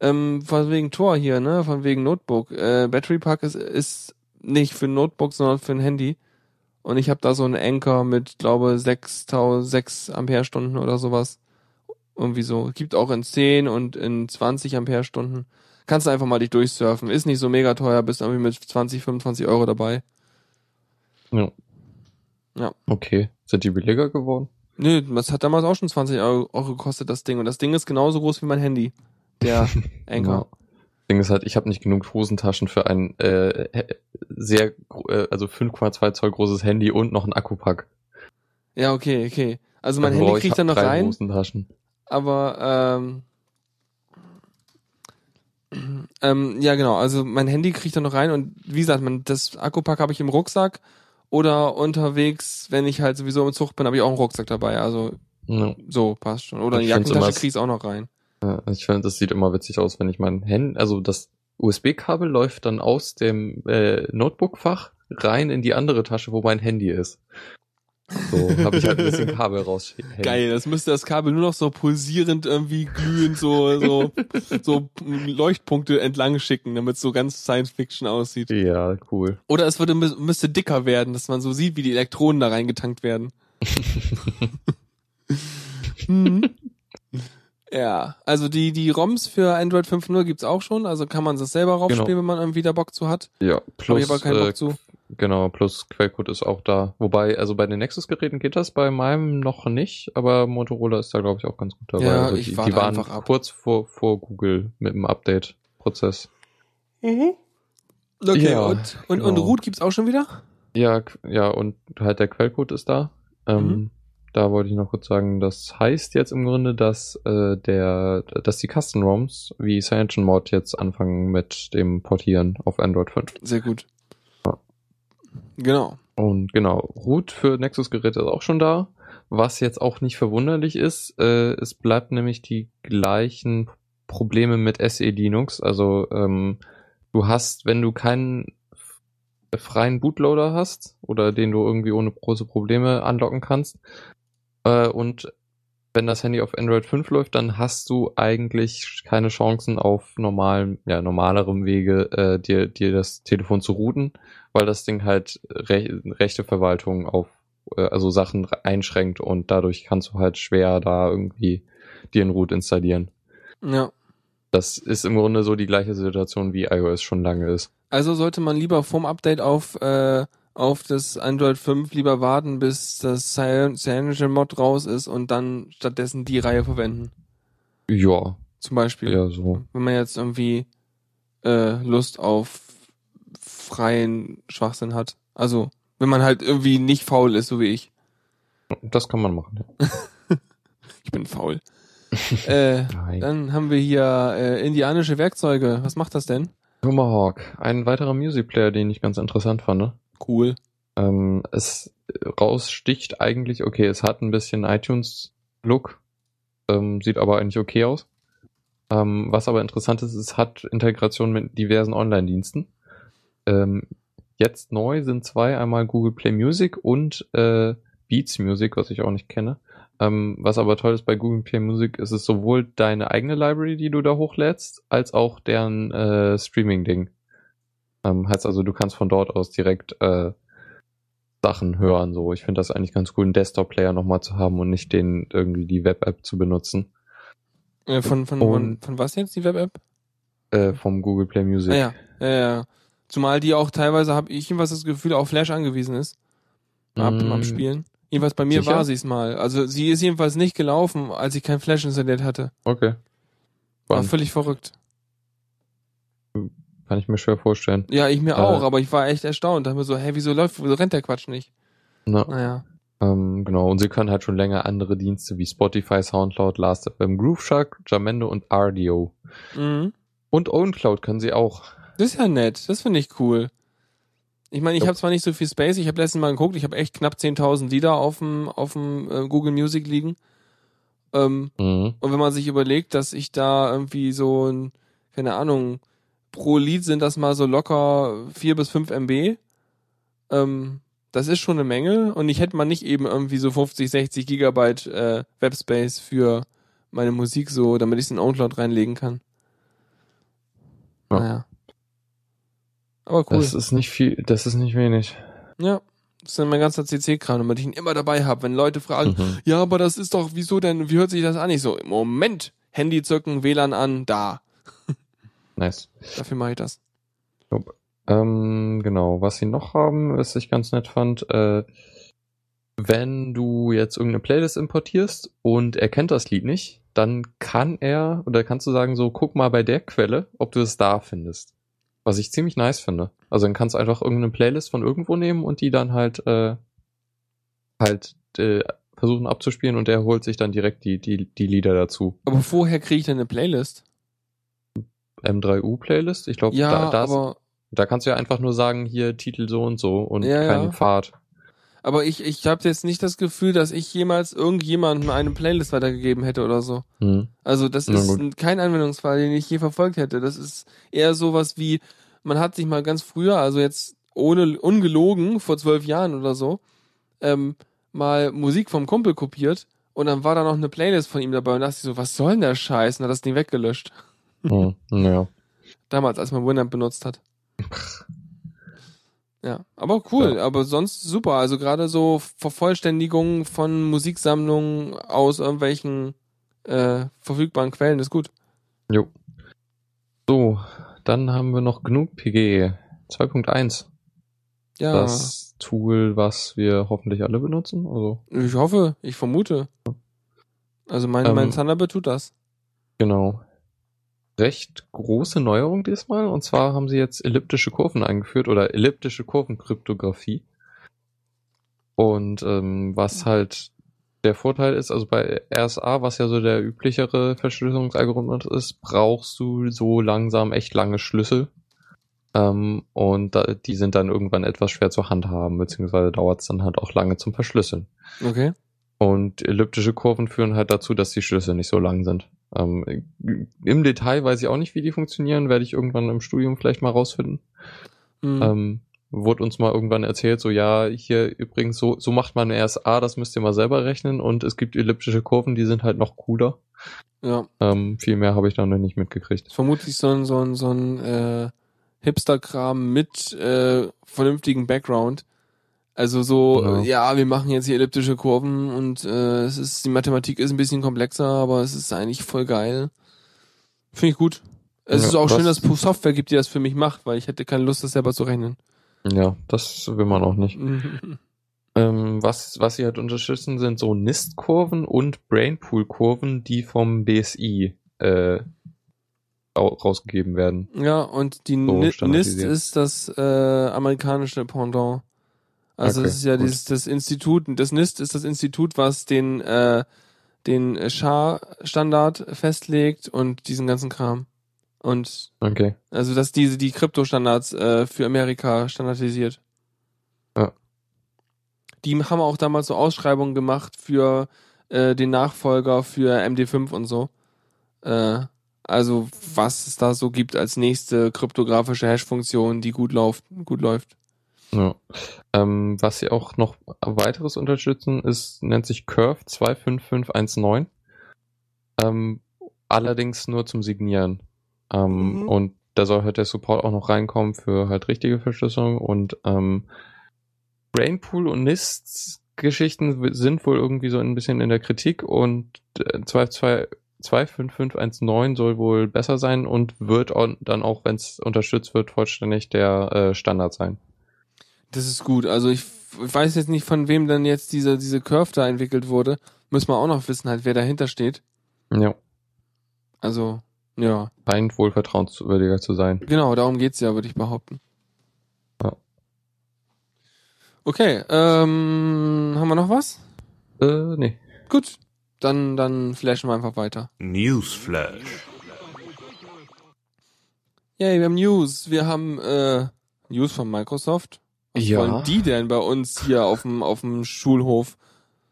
Ähm, von wegen Tor hier, ne? Von wegen Notebook. Äh, Battery Pack ist, ist nicht für ein Notebook, sondern für ein Handy. Und ich habe da so einen Anker mit, glaube 6006 Ampere-Stunden oder sowas. Irgendwie so. Gibt auch in 10 und in 20 Ampere-Stunden. Kannst du einfach mal dich durchsurfen. Ist nicht so mega teuer, bist irgendwie mit 20, 25 Euro dabei. Ja. Ja. Okay. Sind die billiger geworden? Nö, das hat damals auch schon 20 Euro, gekostet, das Ding. Und das Ding ist genauso groß wie mein Handy. Der Anker. Ja. Ding ist halt, ich habe nicht genug Hosentaschen für ein äh, sehr, äh, also 5,2 Zoll großes Handy und noch ein Akkupack. Ja, okay, okay. Also mein Dann Handy kriegt dann noch drei rein. Hosentaschen. aber ähm, ähm, ja genau, also mein Handy kriegt da noch rein und wie gesagt, man, das Akkupack habe ich im Rucksack oder unterwegs, wenn ich halt sowieso im Zug bin, habe ich auch einen Rucksack dabei, also Ja. so passt schon. Oder eine Ich find's Jackentasche kriegst auch noch rein. Ja, ich finde, das sieht immer witzig aus, wenn ich mein Handy, also das USB-Kabel läuft dann aus dem äh, Notebook-Fach rein in die andere Tasche, wo mein Handy ist. So habe ich halt ein bisschen Kabel raushängen. Geil, das müsste das Kabel nur noch so pulsierend irgendwie glühend so so so Leuchtpunkte entlang schicken, damit es so ganz Science Fiction aussieht. Ja, cool. Oder es würde müsste dicker werden, dass man so sieht, wie die Elektronen da reingetankt werden. Mhm. Ja, also die, die ROMs für Android 5.0 gibt's auch schon, also kann man das selber raufspielen, Genau. wenn man irgendwie da Bock zu hat. Ja, Hab plus, ich aber keinen äh, Bock zu. genau, plus Quellcode ist auch da. Wobei, also bei den Nexus-Geräten geht das bei meinem noch nicht, aber Motorola ist da, glaube ich, auch ganz gut dabei. Ja, also ich die, warte die waren einfach ab. kurz vor, vor Google mit dem Update-Prozess. Mhm. Okay, Ja, und, und, und genau. Root gibt's auch schon wieder? Ja, ja, und halt der Quellcode ist da. Ähm, Mhm. Da wollte ich noch kurz sagen, das heißt jetzt im Grunde, dass äh, der, dass die Custom ROMs wie Cyanogen Mod jetzt anfangen mit dem Portieren auf Android 5. Sehr gut. Ja. Genau. Und genau, Root für Nexus-Geräte ist auch schon da. Was jetzt auch nicht verwunderlich ist, äh, es bleibt nämlich die gleichen Probleme mit SE Linux. Also ähm, du hast, wenn du keinen freien Bootloader hast oder den du irgendwie ohne große Probleme anlocken kannst äh, und wenn das Handy auf Android 5 läuft, dann hast du eigentlich keine Chancen auf normalen, ja, normalerem Wege, äh, dir, dir das Telefon zu routen, weil das Ding halt Re rechte Verwaltung auf, äh, also Sachen einschränkt und dadurch kannst du halt schwer da irgendwie dir einen Root installieren. Ja. Das ist im Grunde so die gleiche Situation, wie iOS schon lange ist. Also sollte man lieber vorm Update auf, äh, auf das Android 5 lieber warten, bis das Cyanogen Mod raus ist und dann stattdessen die Reihe verwenden. Ja, Zum Beispiel. ja, so. Wenn man jetzt irgendwie äh, Lust auf freien Schwachsinn hat. Also, wenn man halt irgendwie nicht faul ist, so wie ich. Das kann man machen. Ja. Ich bin faul. äh, dann haben wir hier äh, indianische Werkzeuge. Was macht das denn? Tomahawk, ein weiterer Music Player, den ich ganz interessant fand. Cool. Ähm, es raussticht eigentlich, okay, es hat ein bisschen iTunes-Look, ähm, sieht aber eigentlich okay aus. Ähm, was aber interessant ist, es hat Integration mit diversen Online-Diensten. Ähm, jetzt neu sind zwei, einmal Google Play Music und äh, Beats Music, was ich auch nicht kenne. Ähm, was aber toll ist bei Google Play Music, ist es sowohl deine eigene Library, die du da hochlädst, als auch deren äh, Streaming-Ding. Ähm, heißt also, du kannst von dort aus direkt äh, Sachen hören. So, ich finde das eigentlich ganz cool, einen Desktop-Player nochmal zu haben und nicht den irgendwie die Web-App zu benutzen Äh, von, von, von, Und- von was jetzt, die Web-App? äh, vom Google Play Music. Ah, ja, ja, ja. Zumal die auch teilweise, habe ich jedenfalls das Gefühl, auf Flash angewiesen ist. Ab dem Mm, Abspielen. Jedenfalls bei mir Sicher? war sie es mal. Also sie ist jedenfalls nicht gelaufen, als ich kein Flash installiert hatte. Okay. War völlig verrückt. Kann ich mir schwer vorstellen. Ja, ich mir Äh. auch, aber ich war echt erstaunt. Da haben wir so, hä, wieso läuft, wieso rennt der Quatsch nicht? Na, Naja. ähm, genau. Und sie können halt schon länger andere Dienste wie Spotify, Soundcloud, Last.fm, Grooveshark, Jamendo und RDO. Mhm. Und OwnCloud können sie auch. Das ist ja nett. Das finde ich cool. Ich meine, ich Ja. habe zwar nicht so viel Space, ich habe letztens mal geguckt, ich habe echt knapp 10.000 Lieder auf dem auf dem äh, Google Music liegen. Ähm, Mhm. und wenn man sich überlegt, dass ich da irgendwie so ein, keine Ahnung, pro Lied sind das mal so locker 4 bis 5 MB. Ähm, das ist schon eine Menge und ich hätte mal nicht eben irgendwie so 50, 60 Gigabyte äh, Webspace für meine Musik so, damit ich es in OwnCloud reinlegen kann. Ja. Naja. Aber cool. Das ist nicht viel, das ist nicht wenig. Ja, das ist dann mein ganzer CC-Kram, damit ich ihn immer dabei habe. Wenn Leute fragen, Mhm. ja, aber das ist doch, wieso denn, wie hört sich das an? Ich so, Moment, Handy zücken, WLAN an, da. Nice. Dafür mache ich das. Ähm, genau, was sie noch haben, was ich ganz nett fand, äh, wenn du jetzt irgendeine Playlist importierst und er kennt das Lied nicht, dann kann er, oder kannst du sagen so, guck mal bei der Quelle, ob du es da findest. Was ich ziemlich nice finde. Also dann kannst du einfach irgendeine Playlist von irgendwo nehmen und die dann halt, äh, halt, äh, versuchen abzuspielen und der holt sich dann direkt die, die, die Lieder dazu. Aber vorher kriege ich dann eine Playlist. M3U-Playlist, ich glaube, Ja, da, da, aber, da kannst du ja einfach nur sagen, hier Titel so und so und Ja, keinen ja. Pfad. aber ich, ich habe jetzt nicht das Gefühl, dass ich jemals irgendjemandem eine Playlist weitergegeben hätte oder so. Hm. Also das Na ist gut. ein- kein Anwendungsfall, den ich je verfolgt hätte. Das ist eher sowas wie, man hat sich mal ganz früher, also jetzt ohne ungelogen, vor zwölf Jahren oder so, ähm, mal Musik vom Kumpel kopiert und dann war da noch eine Playlist von ihm dabei und dachte ich so, was soll denn der Scheiß? Und hat das Ding weggelöscht. Hm. Ja. Damals, als man Winamp benutzt hat. Ja, aber cool, Ja. aber sonst super. Also gerade so Vervollständigung von Musiksammlungen aus irgendwelchen äh, verfügbaren Quellen ist gut. Jo. So, dann haben wir noch GNU PG 2.1. Ja. Das Tool, was wir hoffentlich alle benutzen. Also, Ich hoffe, ich vermute. Also mein, Ähm, mein Thunderbird tut das. genau. Recht große Neuerung diesmal. Und zwar haben sie jetzt elliptische Kurven eingeführt oder elliptische Kurvenkryptographie. Und ähm, was halt der Vorteil ist, also bei RSA, was ja so der üblichere Verschlüsselungsalgorithmus ist, brauchst du so langsam echt lange Schlüssel. Ähm, und da, die sind dann irgendwann etwas schwer zu handhaben, beziehungsweise dauert es dann halt auch lange zum Verschlüsseln. Okay. Und elliptische Kurven führen halt dazu, dass die Schlüssel nicht so lang sind. Ähm, Im Detail weiß ich auch nicht, wie die funktionieren, werde ich irgendwann im Studium vielleicht mal rausfinden. Hm. Ähm, wurde uns mal irgendwann erzählt, so ja, hier übrigens, so, so macht man erst A, das müsst ihr mal selber rechnen und es gibt elliptische Kurven, die sind halt noch cooler. Ja. Ähm, viel mehr habe ich dann noch nicht mitgekriegt. Vermutlich so ein, so ein, so ein äh, Hipster-Kram mit äh, vernünftigem Background. Also so, Genau. ja, wir machen jetzt hier elliptische Kurven und äh, es ist, die Mathematik ist ein bisschen komplexer, aber es ist eigentlich voll geil. Finde ich gut. Es Ja, ist auch schön, dass es Software gibt, die das für mich macht, weil ich hätte keine Lust, das selber zu rechnen. Ja, das will man auch nicht. Ähm, was, was sie halt unterstützen, sind so NIST-Kurven und Brainpool-Kurven, die vom BSI äh, au- rausgegeben werden. Ja, und die So Ni- NIST ist das äh, amerikanische Pendant. Also Okay, es ist ja gut. dieses, das Institut, das NIST ist das Institut, was den, äh, den SHA-Standard festlegt und diesen ganzen Kram. Und Okay. also dass diese die Kryptostandards äh, für Amerika standardisiert. Ja. Die haben auch damals so Ausschreibungen gemacht für äh, den Nachfolger für MD5 und so. Äh, also was es da so gibt als nächste kryptografische Hash-Funktion, die gut läuft, gut läuft. Ja. Ähm, was sie auch noch weiteres unterstützen, ist, nennt sich Curve 25519. Ähm, allerdings nur zum Signieren. Ähm, Mhm. Und da soll halt der Support auch noch reinkommen für halt richtige Verschlüsselung und ähm, Brainpool und NIST Geschichten sind wohl irgendwie so ein bisschen in der Kritik und äh, 22 25519 soll wohl besser sein und wird dann auch, wenn es unterstützt wird, vollständig der äh, Standard sein. Das ist gut. Also ich, ich weiß jetzt nicht, von wem dann jetzt diese, diese Curve da entwickelt wurde. Müssen wir auch noch wissen, halt, wer dahinter steht. Ja, Also, ja. scheint wohl vertrauenswürdiger zu sein. Genau, darum geht's ja, würde ich behaupten. Ja. Okay, ähm, haben wir noch was? Äh, nee. Gut, dann, dann flashen wir einfach weiter. Newsflash. Yay, wir haben News. Wir haben äh, News von Microsoft. Was Ja. wollen die denn bei uns hier auf dem, auf dem Schulhof?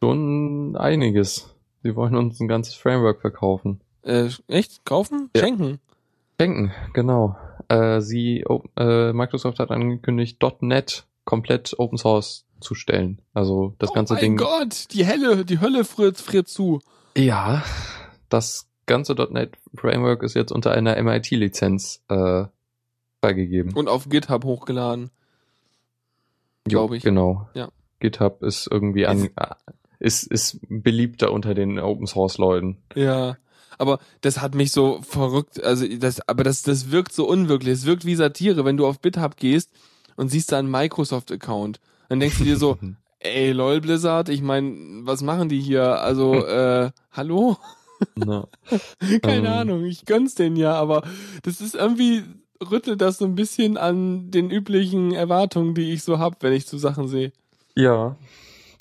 Schon einiges. Sie wollen uns ein ganzes Framework verkaufen. Äh, echt? Kaufen? Ja. Schenken? Denken, genau. Äh, sie, oh, äh, Microsoft hat angekündigt, .NET komplett Open Source zu stellen. Also das ganze oh mein Ding. Gott, die Hölle, die Hölle friert, friert zu. Ja, das ganze .NET Framework ist jetzt unter einer MIT-Lizenz äh, freigegeben. Und auf GitHub hochgeladen. Jo, glaub ich. Genau. Ja. GitHub ist irgendwie an, äh, ist, ist beliebter unter den Open Source Leuten. Ja. Aber das hat mich so verrückt, also das, aber das, das wirkt so unwirklich. Es wirkt wie Satire, wenn du auf GitHub gehst und siehst da einen Microsoft-Account. Dann denkst du dir so, ey, lol, Blizzard, ich mein, was machen die hier? Also, äh, hallo? Keine Ähm. Ahnung, ich gönn's denen ja, aber das ist irgendwie, rüttelt das so ein bisschen an den üblichen Erwartungen, die ich so hab, wenn ich so Sachen sehe. Ja,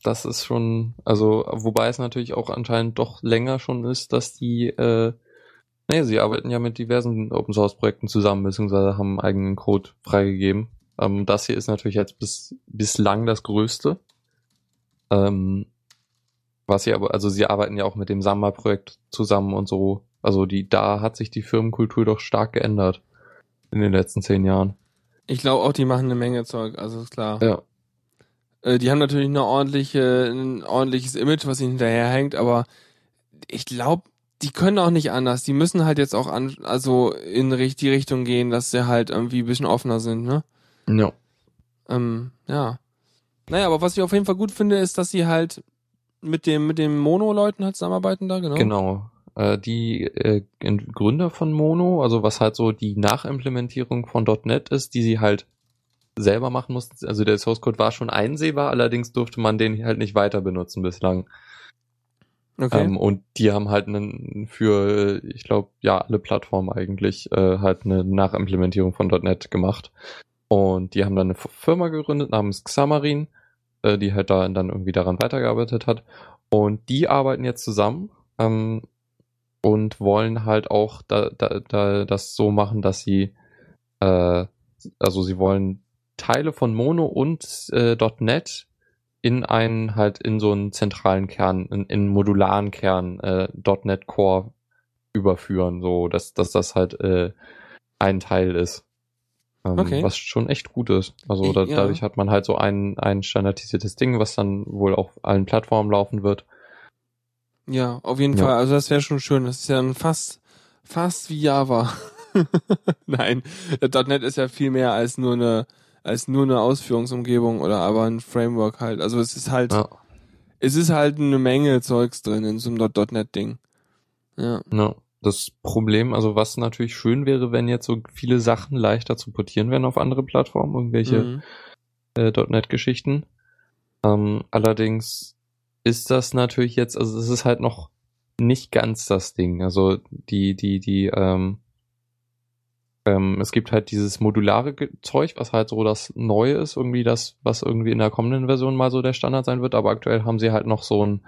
das ist schon, also, wobei es natürlich auch anscheinend doch länger schon ist, dass die, äh, nee, sie arbeiten ja mit diversen Open Source Projekten zusammen, beziehungsweise haben eigenen Code freigegeben. Ähm, das hier ist natürlich jetzt bis, bislang das größte. Ähm, was sie aber, also sie arbeiten ja auch mit dem Samba-Projekt zusammen und so. Also die, da hat sich die Firmenkultur doch stark geändert in den letzten zehn Jahren. Ich glaube auch, die machen eine Menge Zeug, also ist klar. Ja. Äh, die haben natürlich eine ordentliche, ein ordentliches Image, was ihnen hinterherhängt, aber ich glaube, die können auch nicht anders. Die müssen halt jetzt auch an, also in die Richtung gehen, dass sie halt irgendwie ein bisschen offener sind, ne? Ja. Ähm, ja. Naja, aber was ich auf jeden Fall gut finde, ist, dass sie halt mit dem, mit den Mono-Leuten halt zusammenarbeiten da, genau. Genau. Äh, die äh, Gründer von Mono, also was halt so die Nachimplementierung von .NET ist, die sie halt selber machen mussten. Also der Source Code war schon einsehbar, allerdings durfte man den halt nicht weiter benutzen bislang. Okay. Ähm, und die haben halt einen für, ich glaube, ja, alle Plattformen eigentlich äh, halt eine Nachimplementierung von .NET gemacht. Und die haben dann eine Firma gegründet namens Xamarin, äh, die halt da dann irgendwie daran weitergearbeitet hat. Und die arbeiten jetzt zusammen ähm, und wollen halt auch da, da, da das so machen, dass sie, äh, also sie wollen Teile von Mono und äh, .NET in einen halt in so einen zentralen Kern, in, in einen modularen Kern äh, .NET Core überführen, so dass, dass das halt äh, ein Teil ist. Ähm, Okay. Was schon echt gut ist. Also da, ja. dadurch hat man halt so ein, ein standardisiertes Ding, was dann wohl auf allen Plattformen laufen wird. Ja, auf jeden Ja. Fall. Also das wäre schon schön. Das ist ja dann fast, fast wie Java. Nein, .NET ist ja viel mehr als nur eine, als nur eine Ausführungsumgebung oder aber ein Framework halt. Also es ist halt, Ja, es ist halt eine Menge Zeugs drin in so einem .NET-Ding. Ja. ja. Das Problem, also was natürlich schön wäre, wenn jetzt so viele Sachen leichter zu portieren wären auf andere Plattformen, irgendwelche Mhm. äh, .NET-Geschichten. Ähm, allerdings ist das natürlich jetzt, also es ist halt noch nicht ganz das Ding. Also die, die, die, ähm, ähm, es gibt halt dieses modulare Zeug, was halt so das Neue ist, irgendwie das, was irgendwie in der kommenden Version mal so der Standard sein wird, aber aktuell haben sie halt noch so ein,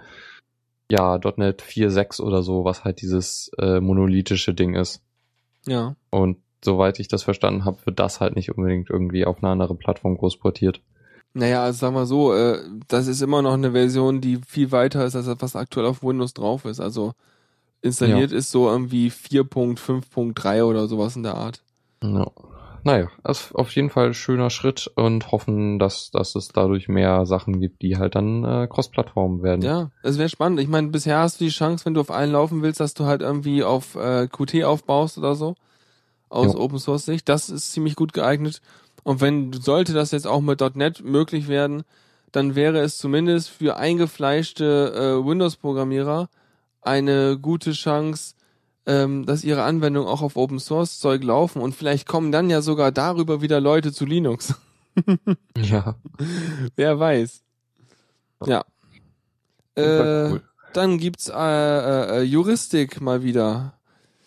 ja, .NET 4.6 oder so, was halt dieses äh, monolithische Ding ist. Ja. Und soweit ich das verstanden habe, wird das halt nicht unbedingt irgendwie auf eine andere Plattform groß portiert. Naja, also sag mal so, äh, das ist immer noch eine Version, die viel weiter ist, als das, was aktuell auf Windows drauf ist. Also installiert ist so irgendwie 4.5.3 oder sowas in der Art. Ja. Naja, ist auf jeden Fall ein schöner Schritt und hoffen, dass, dass es dadurch mehr Sachen gibt, die halt dann äh, Cross-Plattformen werden. Ja, es wäre spannend. Ich meine, bisher hast du die Chance, wenn du auf allen laufen willst, dass du halt irgendwie auf äh, Qt aufbaust oder so. Aus. Open Source Sicht. Das ist ziemlich gut geeignet. Und wenn sollte das jetzt auch mit .NET möglich werden, dann wäre es zumindest für eingefleischte äh, Windows-Programmierer eine gute Chance, ähm, dass ihre Anwendungen auch auf Open Source Zeug laufen und vielleicht kommen dann ja sogar darüber wieder Leute zu Linux. Ja. Wer weiß. Ja. Äh, cool. Dann gibt's äh, äh, äh, Juristik mal wieder.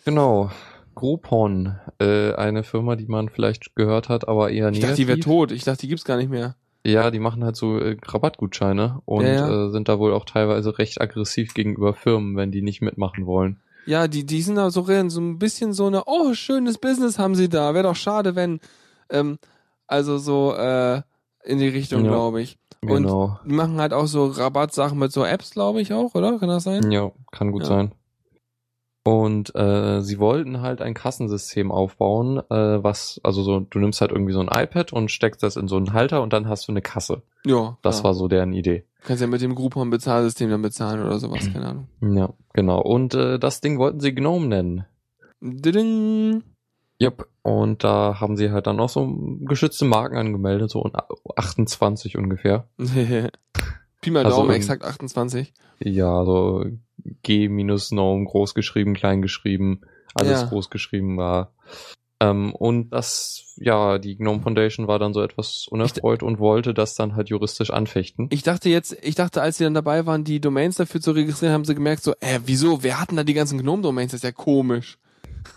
Genau. Groupon, äh, eine Firma, die man vielleicht gehört hat, aber eher Ich negativ. dachte, die wäre tot. Ich dachte, die gibt's gar nicht mehr. Ja, die machen halt so äh, Rabattgutscheine und Ja, ja. Äh, sind da wohl auch teilweise recht aggressiv gegenüber Firmen, wenn die nicht mitmachen wollen. Ja, die, die sind da so, so ein bisschen so eine, oh, schönes Business haben sie da. Wäre doch schade, wenn. Ähm, also so äh, in die Richtung, Ja. glaube ich. Und Genau. die machen halt auch so Rabattsachen mit so Apps, glaube ich auch, oder? Kann das sein? Ja, kann gut sein. Und äh, sie wollten halt ein Kassensystem aufbauen, äh, was, also so, du nimmst halt irgendwie so ein iPad und steckst das in so einen Halter und dann hast du eine Kasse. Ja. Das ja. war so deren Idee. Kannst ja mit dem Groupon-Bezahlsystem dann bezahlen oder sowas, keine Ahnung. Ja, genau. Und äh, das Ding wollten sie Gnome nennen. Diding. Yep. Und da haben sie halt dann auch so geschützte Marken angemeldet, so 28 ungefähr. Pi mal Also Daumen, im- exakt 28. Ja, so G minus Gnome groß geschrieben, klein geschrieben, alles Ja. groß geschrieben war. Ähm, und das, ja, die Gnome Foundation war dann so etwas unerfreut und wollte das dann halt juristisch anfechten. Ich dachte jetzt, ich dachte, als sie dann dabei waren, die Domains dafür zu registrieren, haben sie gemerkt, so, äh, wieso, wer hatten da die ganzen Gnome-Domains? Das ist ja komisch.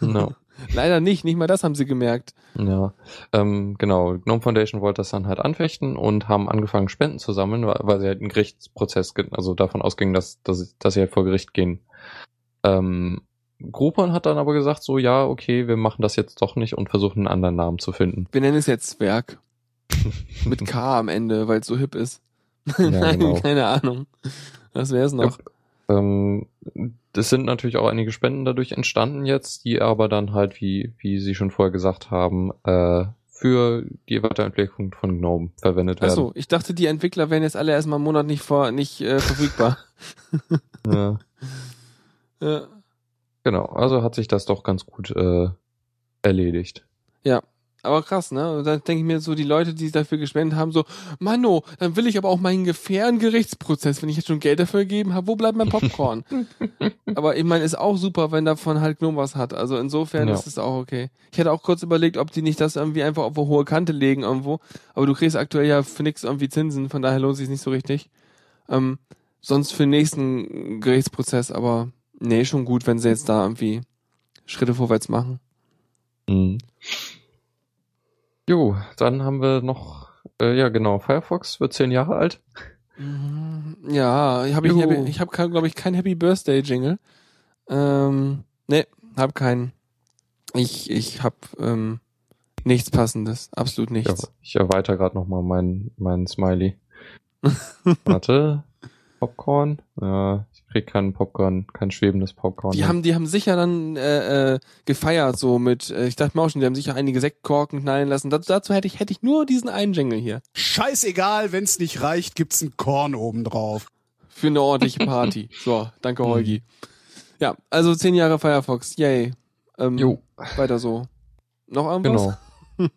ja. Leider nicht, nicht mal das haben sie gemerkt. Ja, ähm, genau. Gnome Foundation wollte das dann halt anfechten und haben angefangen, Spenden zu sammeln, weil, sie halt einen Gerichtsprozess, ge- also davon ausgingen, dass, dass, dass sie halt vor Gericht gehen. Ähm, Groupon hat dann aber gesagt, so, ja, okay, wir machen das jetzt doch nicht und versuchen einen anderen Namen zu finden. Wir nennen es jetzt Zwerg. Mit K am Ende, weil es so hip ist. Ja, Nein, genau. keine Ahnung. Was wäre es noch? Ähm, es sind natürlich auch einige Spenden dadurch entstanden jetzt, die aber dann halt, wie, wie Sie schon vorher gesagt haben, äh, für die Weiterentwicklung von GNOME verwendet werden. Achso, ich dachte, die Entwickler wären jetzt alle erstmal einen Monat nicht vor, nicht äh, verfügbar. Ja, ja. genau, also hat sich das doch ganz gut äh, erledigt. Aber krass, ne? Und dann denke ich mir so, die Leute, die dafür gespendet haben, so, Mano, dann will ich aber auch meinen fairen Gerichtsprozess, wenn ich jetzt schon Geld dafür gegeben habe, wo bleibt mein Popcorn? aber ich meine, ist auch super, wenn davon halt Gnome was hat. Also insofern Ja. ist es auch okay. Ich hätte auch kurz überlegt, ob die nicht das irgendwie einfach auf eine hohe Kante legen irgendwo. Aber du kriegst aktuell ja für nix irgendwie Zinsen, von daher lohnt sich nicht so richtig. Ähm, sonst für den nächsten Gerichtsprozess, aber nee, schon gut, wenn sie jetzt da irgendwie Schritte vorwärts machen. Mhm. Jo, dann haben wir noch, äh, ja genau, Firefox wird zehn Jahre alt. Mhm, Ja, ich habe ich, Jo. ich habe glaube ich kein Happy Birthday Jingle. Ähm, nee, hab keinen. Ich ich hab ähm, nichts passendes, absolut Ja, nichts. ich erweitere gerade nochmal meinen mein Smiley. Warte, Popcorn. Ja, ich krieg keinen Popcorn, kein schwebendes Popcorn. Die mehr. haben, die haben sicher dann äh, äh, gefeiert, so mit, äh, ich dachte mir auch schon, die haben sicher einige Sektkorken knallen lassen. dazu, dazu hätte ich, hätte ich nur diesen einen Jingle hier. Scheißegal, wenn's nicht reicht, gibt's ein Korn obendrauf. Für eine ordentliche Party. so, danke, Holgi. Ja, also zehn Jahre Firefox, yay. Ähm, Jo, Weiter so. Noch irgendwas? genau.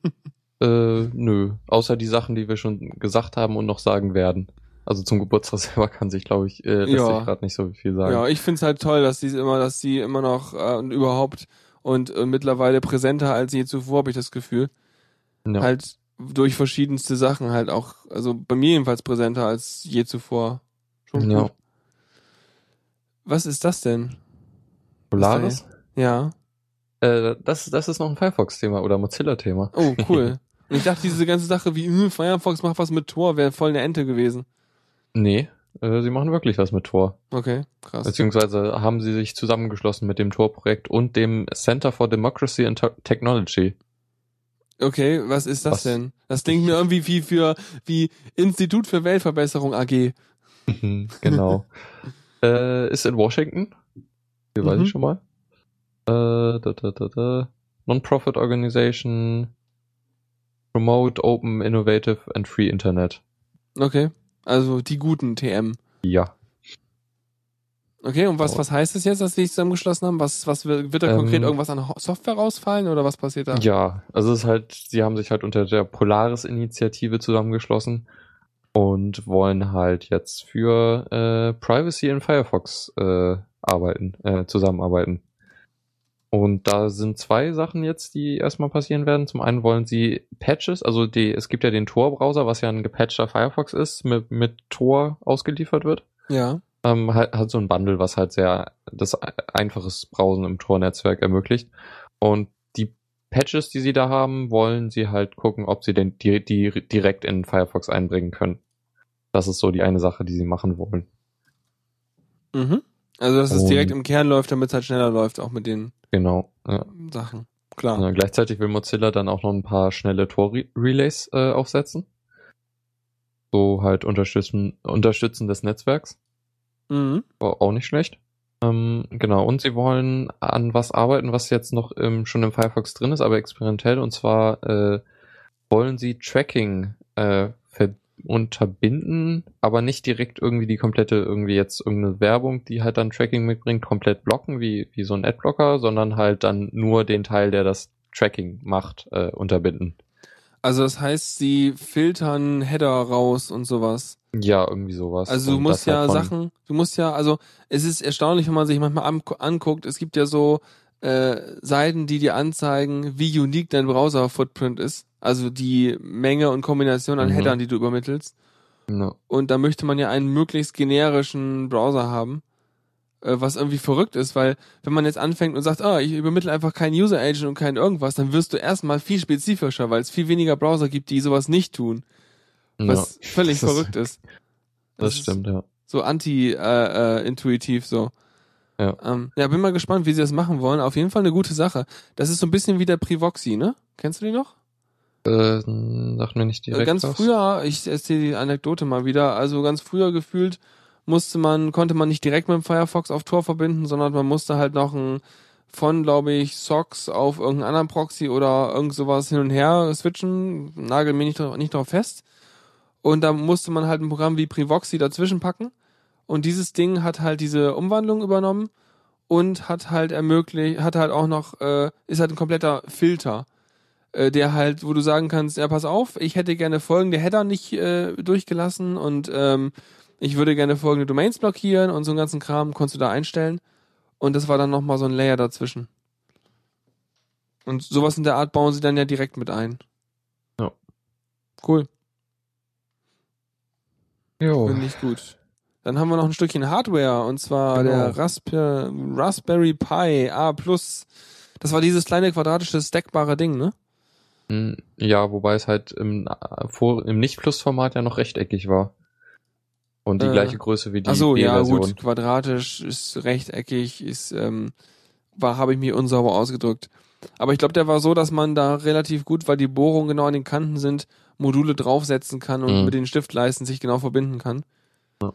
äh, nö. Außer die Sachen, die wir schon gesagt haben und noch sagen werden. Also zum Geburtstag selber kann sich, glaube ich, äh, lässt Ja. sich gerade nicht so viel sagen. Ja, ich find's halt toll, dass die immer, dass die immer noch äh, und überhaupt und äh, mittlerweile präsenter als je zuvor, habe ich das Gefühl. Ja. Halt durch verschiedenste Sachen halt auch, also bei mir jedenfalls präsenter als je zuvor. Schon Ja. gut. Was ist das denn? Polaris? Ja. Äh, das, das ist noch ein Firefox-Thema oder Mozilla-Thema. Oh, cool. Und ich dachte, diese ganze Sache wie hm, Firefox macht was mit Tor, wäre voll eine Ente gewesen. Nee, äh, sie machen wirklich was mit Tor. Okay, krass. Beziehungsweise haben sie sich zusammengeschlossen mit dem Tor-Projekt und dem Center for Democracy and Te- Technology. Okay, was ist das Was? denn? Das klingt mir irgendwie wie für wie Institut für Weltverbesserung AG. genau. äh, ist in Washington. Hier weiß Mhm. ich schon mal. Äh, da, da, da, da. Non-Profit Organization. Promote Open, Innovative and Free Internet. Okay, also die guten TM. Ja. Okay, und was Oh. was heißt es jetzt, dass sie sich zusammengeschlossen haben? Was was wird, wird da Ähm, konkret irgendwas an Software rausfallen oder was passiert da? Ja, also es ist halt, sie haben sich halt unter der Polaris-Initiative zusammengeschlossen und wollen halt jetzt für äh, Privacy in Firefox äh, arbeiten, äh, zusammenarbeiten. Und da sind zwei Sachen jetzt, die erstmal passieren werden. Zum einen wollen sie Patches, also die, es gibt ja den Tor-Browser, was ja ein gepatchter Firefox ist, mit, mit Tor ausgeliefert wird. Ja. Ähm, hat, hat so ein Bundle, was halt sehr das einfaches Browsen im Tor-Netzwerk ermöglicht. Und die Patches, die sie da haben, wollen sie halt gucken, ob sie den die, die direkt in Firefox einbringen können. Das ist so die eine Sache, die sie machen wollen. Mhm. Also dass es direkt im Kern läuft, damit es halt schneller läuft, auch mit den Genau. Ja. Sachen. Klar. Ja, gleichzeitig will Mozilla dann auch noch ein paar schnelle Tor-Relays äh, aufsetzen. So halt unterstützen, unterstützen des Netzwerks. Mhm. War auch nicht schlecht. Ähm, genau, und sie wollen an was arbeiten, was jetzt noch im, schon im Firefox drin ist, aber experimentell. Und zwar äh, wollen sie Tracking äh, ver unterbinden, aber nicht direkt irgendwie die komplette, irgendwie jetzt irgendeine Werbung, die halt dann Tracking mitbringt, komplett blocken, wie, wie so ein Adblocker, sondern halt dann nur den Teil, der das Tracking macht, äh, unterbinden. Also das heißt, sie filtern Header raus und sowas. Ja, irgendwie sowas. Also du musst ja Sachen, du musst ja, also es ist erstaunlich, wenn man sich manchmal an, anguckt, es gibt ja so äh, Seiten, die dir anzeigen, wie unique dein Browser-Footprint ist. Also die Menge und Kombination an Mhm. Headern, die du übermittelst. Ja. Und da möchte man ja einen möglichst generischen Browser haben, äh, was irgendwie verrückt ist, weil wenn man jetzt anfängt und sagt, ah, ich übermittle einfach keinen User Agent und kein irgendwas, dann wirst du erstmal viel spezifischer, weil es viel weniger Browser gibt, die sowas nicht tun, was ja, völlig das ist- verrückt ist. Das ist stimmt, ja. So anti-intuitiv so. Ja. Ähm, ja, bin mal gespannt, wie sie das machen wollen. Auf jeden Fall eine gute Sache. Das ist so ein bisschen wie der Privoxy, ne? Kennst du die noch? Äh, sagt mir nicht direkt ganz was. früher, ich erzähle die Anekdote mal wieder, also ganz früher gefühlt musste man, konnte man nicht direkt mit dem Firefox auf Tor verbinden, sondern man musste halt noch ein von, glaube ich, Socks auf irgendeinen anderen Proxy oder irgend sowas hin und her switchen, nagel mir nicht, drauf- nicht drauf fest. Und da musste man halt ein Programm wie Privoxy dazwischen packen. Und dieses Ding hat halt diese Umwandlung übernommen und hat halt ermöglicht, hat halt auch noch, äh, ist halt ein kompletter Filter äh, der halt, wo du sagen kannst, ja, pass auf, ich hätte gerne folgende Header nicht äh, durchgelassen und ähm, ich würde gerne folgende Domains blockieren und so einen ganzen Kram konntest du da einstellen. Und das war dann nochmal so ein Layer dazwischen. Und sowas in der Art bauen sie dann ja direkt mit ein. Ja. Cool, Jo. finde ich gut. Dann haben wir noch ein Stückchen Hardware und zwar Genau. der Rasper Raspberry Pi A+. Das war dieses kleine quadratische stackbare Ding, ne? Ja, wobei es halt im, äh, im Nicht-Plus-Format ja noch rechteckig war. Und die Äh, gleiche Größe wie die Ach so, ja gut, quadratisch ist rechteckig, ist ähm, war habe ich mir unsauber ausgedrückt. Aber ich glaube, der war so, dass man da relativ gut, weil die Bohrungen genau an den Kanten sind, Module draufsetzen kann und Mhm. mit den Stiftleisten sich genau verbinden kann. Ja.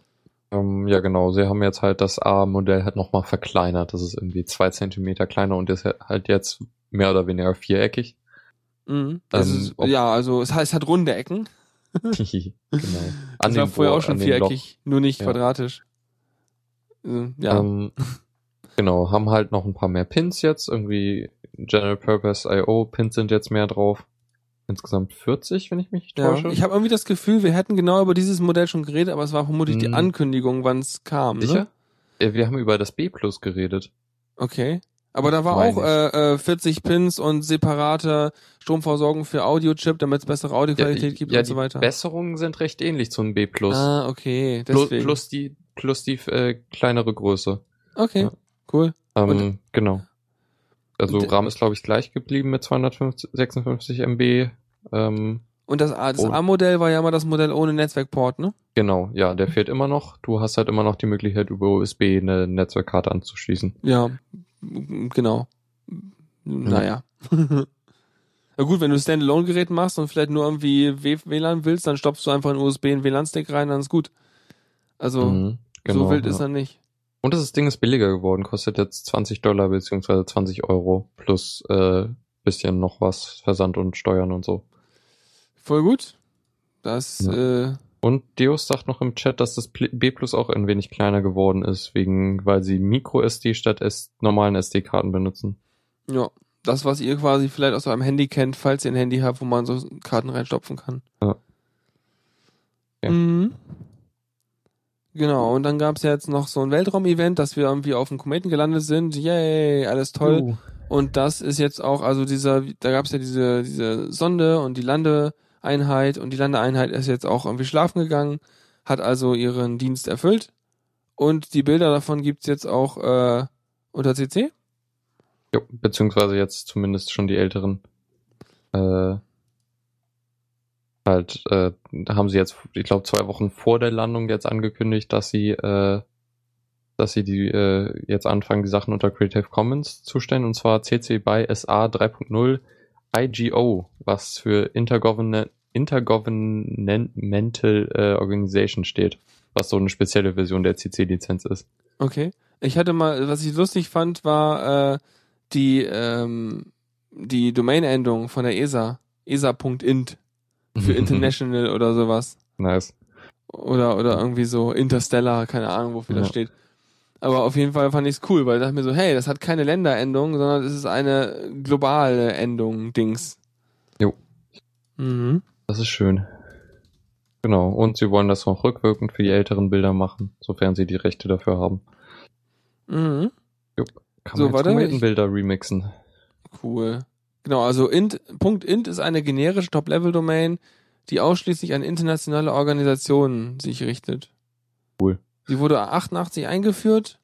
Ähm, ja, genau. Sie haben jetzt halt das A-Modell halt nochmal verkleinert. Das ist irgendwie zwei Zentimeter kleiner und ist halt jetzt mehr oder weniger viereckig. Mhm. Ähm, ist, ja, also es es hat runde Ecken. genau. Das war vorher auch schon an viereckig, nur nicht Ja. quadratisch. Äh, Ja. Ähm, genau, haben halt noch ein paar mehr Pins jetzt. Irgendwie General Purpose IO Pins sind jetzt mehr drauf. Insgesamt 40, wenn ich mich ja. täusche. Ich habe irgendwie das Gefühl, wir hätten genau über dieses Modell schon geredet, aber es war vermutlich die Mhm. Ankündigung, wann es kam. Sicher? Ne? Ja, wir haben über das B Plus geredet. Okay. Aber da war auch äh, äh, 40 Pins und separate Stromversorgung für Audiochip, damit es bessere Audioqualität gibt ja, und so die weiter. Besserungen sind recht ähnlich zum B Plus. Ah, okay. plus, Deswegen. plus die, plus die äh, kleinere Größe. okay, Ja. cool. Ähm, Und- genau. Also RAM ist, glaube ich, gleich geblieben mit 256 MB. Ähm, Und das, das. A-Modell war ja immer das Modell ohne Netzwerkport, ne? genau, ja, der fehlt immer noch. Du hast halt immer noch die Möglichkeit, über USB eine Netzwerkkarte anzuschließen. Ja, genau. Naja. Na gut, wenn du Standalone-Gerät machst und vielleicht nur irgendwie WLAN willst, dann stopfst du einfach einen USB in WLAN-Stick rein, dann ist gut. Also, Mhm, so wild ja. ist er nicht. Und das Ding ist billiger geworden, kostet jetzt 20 Dollar beziehungsweise 20 Euro plus äh, bisschen noch was, Versand und Steuern und so. Voll gut. Das, äh, Und Deus sagt noch im Chat, dass das B Plus auch ein wenig kleiner geworden ist, wegen, weil sie Micro SD statt S normalen SD-Karten benutzen. ja, das, was ihr quasi vielleicht aus eurem Handy kennt, falls ihr ein Handy habt, wo man so Karten reinstopfen kann. Ja. Ja. Mhm. Genau, und dann gab's ja jetzt noch so ein Weltraum-Event, dass wir irgendwie auf dem Kometen gelandet sind. Yay, alles toll. Uh, Und das ist jetzt auch, also dieser, da gab's ja diese, diese Sonde und die Landeeinheit und die Landeeinheit ist jetzt auch irgendwie schlafen gegangen, hat also ihren Dienst erfüllt. Und die Bilder davon gibt's jetzt auch äh, unter CC. jo, beziehungsweise jetzt zumindest schon die älteren. Äh, halt, äh, da haben sie jetzt, ich glaube, zwei Wochen vor der Landung jetzt angekündigt, dass sie, äh, dass sie die äh, jetzt anfangen, die Sachen unter Creative Commons zu stellen, und zwar CC by SA 3.0 IGO, was für Intergovern Intergovernmental äh, Organization steht, was so eine spezielle Version der CC-Lizenz ist. Okay. Ich hatte mal, was ich lustig fand, war äh, die, ähm, die Domain-Endung von der ESA. ESA.int für International oder sowas. nice. Oder, oder irgendwie so Interstellar, keine Ahnung, wofür das Ja. steht. Aber auf jeden Fall fand ich es cool, weil ich dachte mir so, hey, das hat keine Länderendung, sondern es ist eine globale Endung, Dings. Jo. Mhm. Das ist schön. Genau, und sie wollen das noch rückwirkend für die älteren Bilder machen, sofern sie die Rechte dafür haben. Mhm. Kann So, man Kometenbilder remixen. Cool. Genau, also int, .int ist eine generische Top-Level-Domain, die ausschließlich an internationale Organisationen sich richtet. Cool. Sie wurde 88 eingeführt.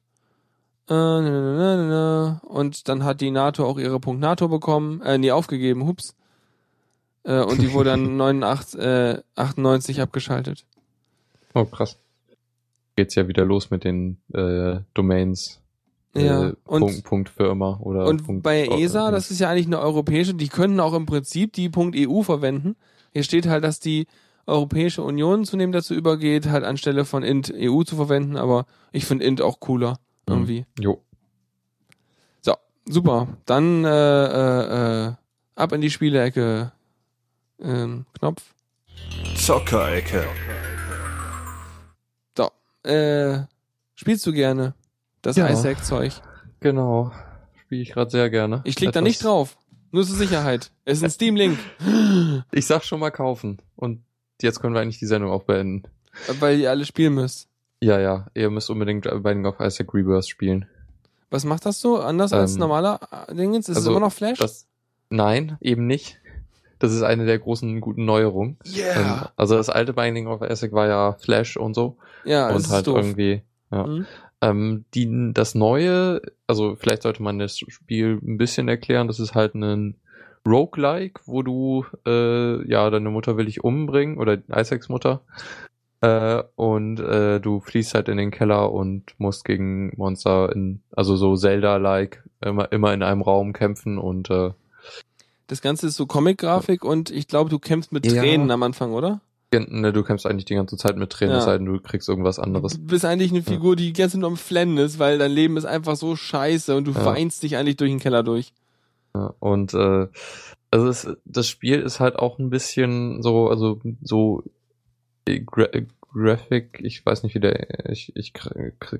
Äh, na, na, na, und dann hat die NATO auch ihre .NATO bekommen, äh, nee, aufgegeben, hups. Äh, und die wurde dann 89, äh, 98 abgeschaltet. Oh, krass. Geht's ja wieder los mit den äh, Domains. Ja, äh, und- Punkt, Punkt Firma oder Und Punkt bei ESA, das ist ja eigentlich eine europäische, die können auch im Prinzip die .eu verwenden. Hier steht halt, dass die Europäische Union zunehmend dazu übergeht, halt anstelle von int EU zu verwenden, aber ich finde int auch cooler Mhm. irgendwie. Jo. So, super. Dann äh, äh, äh, ab in die Spielecke. Ähm, Knopf. Zockerecke. So, äh, spielst du gerne das Ja. Isaac-Zeug? Genau. Spiele ich gerade sehr gerne. Ich klick da nicht drauf. Nur zur Sicherheit. Es ist ein Steam-Link. Ich sag schon mal kaufen. Und jetzt können wir eigentlich die Sendung auch beenden. Weil ihr alle spielen müsst. Ja, ja. Ihr müsst unbedingt Binding of Isaac Rebirth spielen. Was macht das so? Anders als Ähm, normaler äh, Dingens? Ist also, es immer noch Flash? Das, nein, eben nicht. Das ist eine der großen guten Neuerungen. Ähm, also das alte Binding of Isaac war ja Flash und so. ja, und ist halt doof. irgendwie, ja. Mhm. Ähm, die, das Neue, also vielleicht sollte man das Spiel ein bisschen erklären, das ist halt ein Roguelike, wo du, äh, ja, deine Mutter will dich umbringen, oder Isaacs Mutter, äh, und äh, du fließt halt in den Keller und musst gegen Monster in, also so Zelda-like, immer, immer in einem Raum kämpfen und äh, Das Ganze ist so Comic-Grafik und ich glaube, du kämpfst mit Ja. Tränen am Anfang, oder? Ne, du kämpfst eigentlich die ganze Zeit mit Tränen, Ja. es sei denn, du kriegst irgendwas anderes. Du bist eigentlich eine Figur, die die ganze Zeit nur am Flennen ist, weil dein Leben ist einfach so scheiße und du Ja. weinst dich eigentlich durch den Keller durch. Ja, und äh, also es, das Spiel ist halt auch ein bisschen so, also so äh, Gra äh, Graphic, ich weiß nicht wie der, ich, ich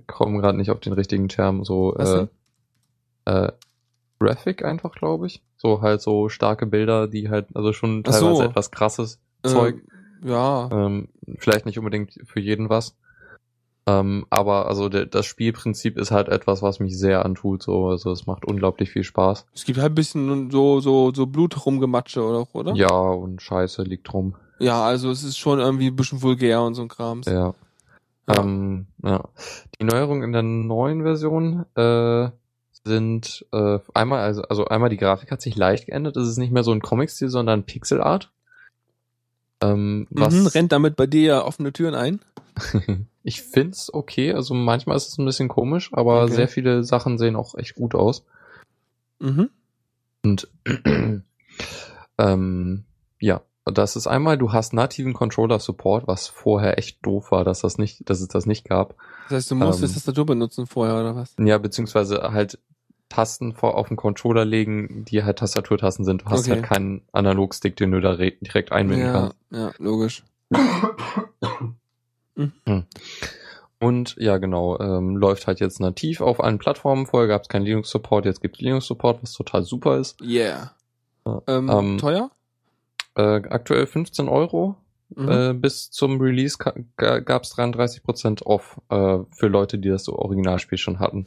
komme gerade nicht auf den richtigen Term, so äh, äh, Graphic einfach, glaube ich. So halt so starke Bilder, die halt, also schon Ach so. teilweise etwas krasses Zeug. Ähm, ja. Ähm, vielleicht nicht unbedingt für jeden was. Ähm, aber also der, das Spielprinzip ist halt etwas, was mich sehr antut. So, also es macht unglaublich viel Spaß. Es gibt halt ein bisschen so, so, so Blut rumgematsche, oder? oder? Ja, und Scheiße liegt rum. Ja, also es ist schon irgendwie ein bisschen vulgär und so ein Krams. Ja. Ja. Ähm, ja. Die Neuerungen in der neuen Version äh, sind äh, einmal, also, also einmal die Grafik hat sich leicht geändert. Es ist nicht mehr so ein Comic-Stil, sondern Pixelart. Ähm, was Mhm, rennt damit bei dir ja offene Türen ein. ich find's okay. Also manchmal ist es ein bisschen komisch, aber Okay. sehr viele Sachen sehen auch echt gut aus. Mhm. Und ähm, ja, das ist einmal, du hast nativen Controller-Support, was vorher echt doof war, dass das nicht, dass es das nicht gab. Das heißt, du musstest Ähm. Tastatur benutzen vorher, oder was? Ja, beziehungsweise halt Tasten vor auf den Controller legen, die halt Tastaturtasten sind. Du hast Okay. halt keinen Analogstick, den du da re- direkt einbinden Ja, kannst. ja, logisch. Und ja, genau, ähm, läuft halt jetzt nativ auf allen Plattformen. Vorher gab es keinen Linux-Support, jetzt gibt es Linux-Support, was total super ist. Yeah. Ja. Ähm, Ähm, teuer? Äh, aktuell 15 Euro. Mhm. Äh, bis zum Release gab es 33% off äh, für Leute, die das so Originalspiel schon hatten.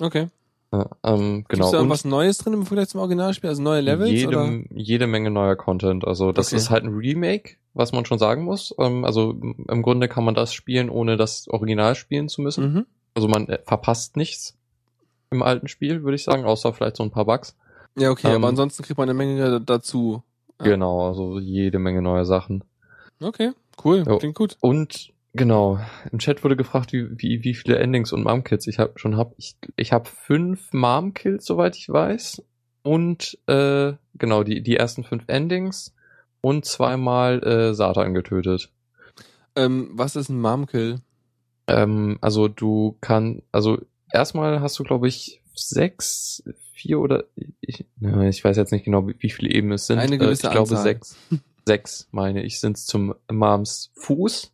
okay. Ja, ähm, genau. da Und was Neues drin im Vergleich zum Originalspiel? Also neue Levels? jede, oder? jede Menge neuer Content. Also das Okay. ist halt ein Remake, was man schon sagen muss. Ähm, also im Grunde kann man das spielen, ohne das Original spielen zu müssen. Mhm. Also man äh, verpasst nichts im alten Spiel, würde ich sagen, außer vielleicht so ein paar Bugs. Ja, okay, Ähm, aber ansonsten kriegt man eine Menge dazu. Genau, also jede Menge neue Sachen. Okay, cool. Jo. Klingt gut. Und genau, im Chat wurde gefragt, wie, wie, wie viele Endings und Mom-Kills ich habe schon hab. Ich, ich habe fünf Mom-Kills, soweit ich weiß. Und äh, genau, die, die ersten fünf Endings und zweimal äh, Satan getötet. Ähm, was ist ein Momkill? Ähm, also du kann, also erstmal hast du, glaube ich, sechs, vier oder ich, ich weiß jetzt nicht genau, wie, wie viele Ebenen es sind. Eine gewisse äh, ich glaube Anzahl. sechs. sechs, meine ich, sind zum Mams Fuß,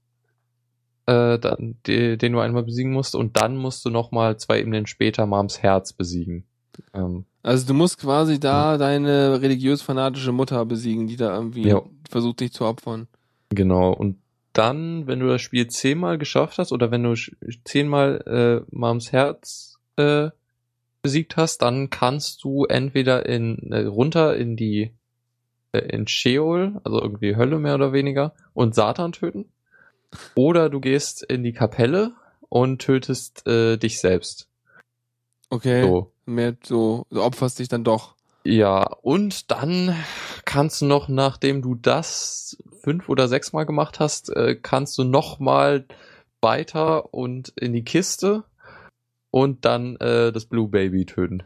äh, dann, die, den du einmal besiegen musst, und dann musst du noch mal zwei Ebenen später Mams Herz besiegen. Ähm, Also du musst quasi da deine religiös-fanatische Mutter besiegen, die da irgendwie Ja. versucht, dich zu opfern. Genau. Und dann, wenn du das Spiel zehnmal geschafft hast oder wenn du zehnmal äh, Mams Herz äh, besiegt hast, dann kannst du entweder in äh, runter in die äh, in Sheol, also irgendwie Hölle mehr oder weniger, und Satan töten. Oder du gehst in die Kapelle und tötest äh, dich selbst. Okay. So. Mehr so, du opferst dich dann doch. Ja, und dann kannst du noch, nachdem du das fünf oder sechs Mal gemacht hast, äh, kannst du noch mal weiter und in die Kiste und dann äh, das Blue Baby töten.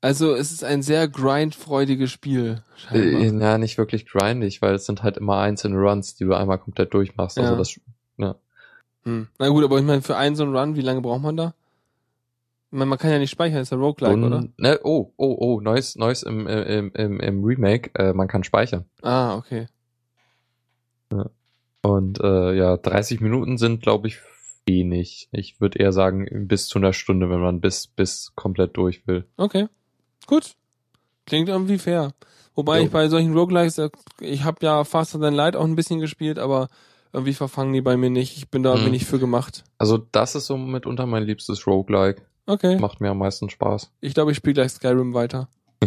Also es ist ein sehr grindfreudiges Spiel. Scheinbar. Äh, ja, nicht wirklich grindig, weil es sind halt immer einzelne Runs, die du einmal komplett durchmachst. Also Ja. das, ja. Hm. Na gut, aber ich meine, für einen so einen Run, wie lange braucht man da? Meine, man kann ja nicht speichern, ist ja Roguelike, und, oder? Ne, oh, oh, oh, neues, neues im, im, im, im Remake, äh, man kann speichern. Ah, okay. Und äh, ja, 30 Minuten sind, glaube ich, wenig. Ich würde eher sagen, bis zu einer Stunde, wenn man bis, bis komplett durch will. Okay. Gut. Klingt irgendwie fair. Wobei Jo. ich bei solchen Roguelikes, äh, ich habe ja Faster Than Light auch ein bisschen gespielt, aber irgendwie verfangen die bei mir nicht. Ich bin da Hm. bin nicht für gemacht. Also das ist so mitunter mein liebstes Roguelike. Okay. Macht mir am meisten Spaß. Ich glaube, ich spiele gleich Skyrim weiter.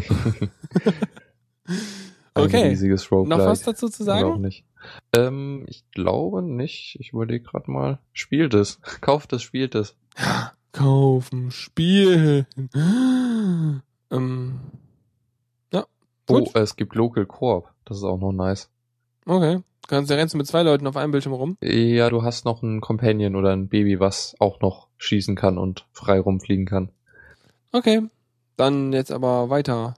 Ein Okay. riesiges Roguelike. Noch was dazu zu Oder auch sagen? nicht. Ähm, ich glaube nicht. Ich überlege gerade mal. Spielt es. Kauft es, spielt es. Kaufen, spielen. ähm, Oh, Gut. es gibt Local Coop. Das ist auch noch nice. okay. Kannst du rennst du mit zwei Leuten auf einem Bildschirm rum? Ja, du hast noch einen Companion oder ein Baby, was auch noch schießen kann und frei rumfliegen kann. Okay. Dann jetzt aber weiter.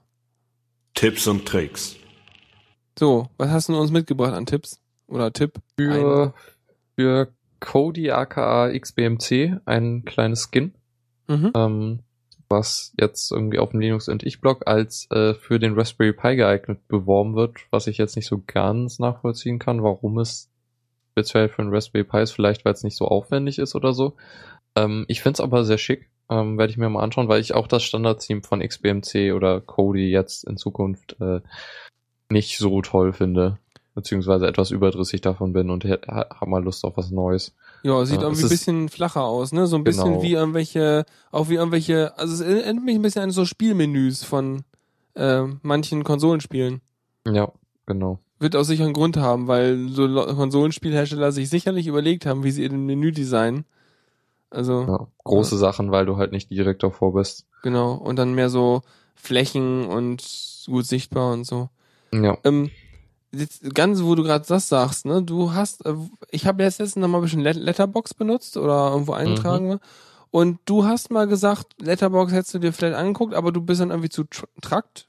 Tipps und Tricks. So, was hast du uns mitgebracht an Tipps? Oder Tipp. Für, für Kodi aka XBMC ein kleines Skin, Mhm. ähm, was jetzt irgendwie auf dem Linux und ich Blog als äh, für den Raspberry Pi geeignet beworben wird, was ich jetzt nicht so ganz nachvollziehen kann, warum es speziell für den Raspberry Pi ist, vielleicht weil es nicht so aufwendig ist oder so. Ähm, ich find's aber sehr schick, ähm, werde ich mir mal anschauen, weil ich auch das Standard-Theme von XBMC oder Kodi jetzt in Zukunft äh, nicht so toll finde, beziehungsweise etwas überdrüssig davon bin und habe mal Lust auf was Neues. Ja, sieht Ja, irgendwie ein bisschen flacher aus, ne? So ein bisschen Genau. wie irgendwelche, auch wie irgendwelche, also es erinnert mich ein bisschen an so Spielmenüs von äh, manchen Konsolenspielen. Ja, genau. Wird auch sicher einen Grund haben, weil so Konsolenspielhersteller sich sicherlich überlegt haben, wie sie ihr Menü designen. Also, Ja, große Sachen, weil du halt nicht direkt davor bist. genau. Und dann mehr so Flächen und gut sichtbar und so. Ja. Ähm, ganz, wo du gerade das sagst, ne? Du hast, äh, ich habe letztens noch mal ein bisschen Let Letterbox benutzt oder irgendwo eingetragen war. Und du hast mal gesagt, Letterbox hättest du dir vielleicht angeguckt, aber du bist dann irgendwie zu tr Trakt.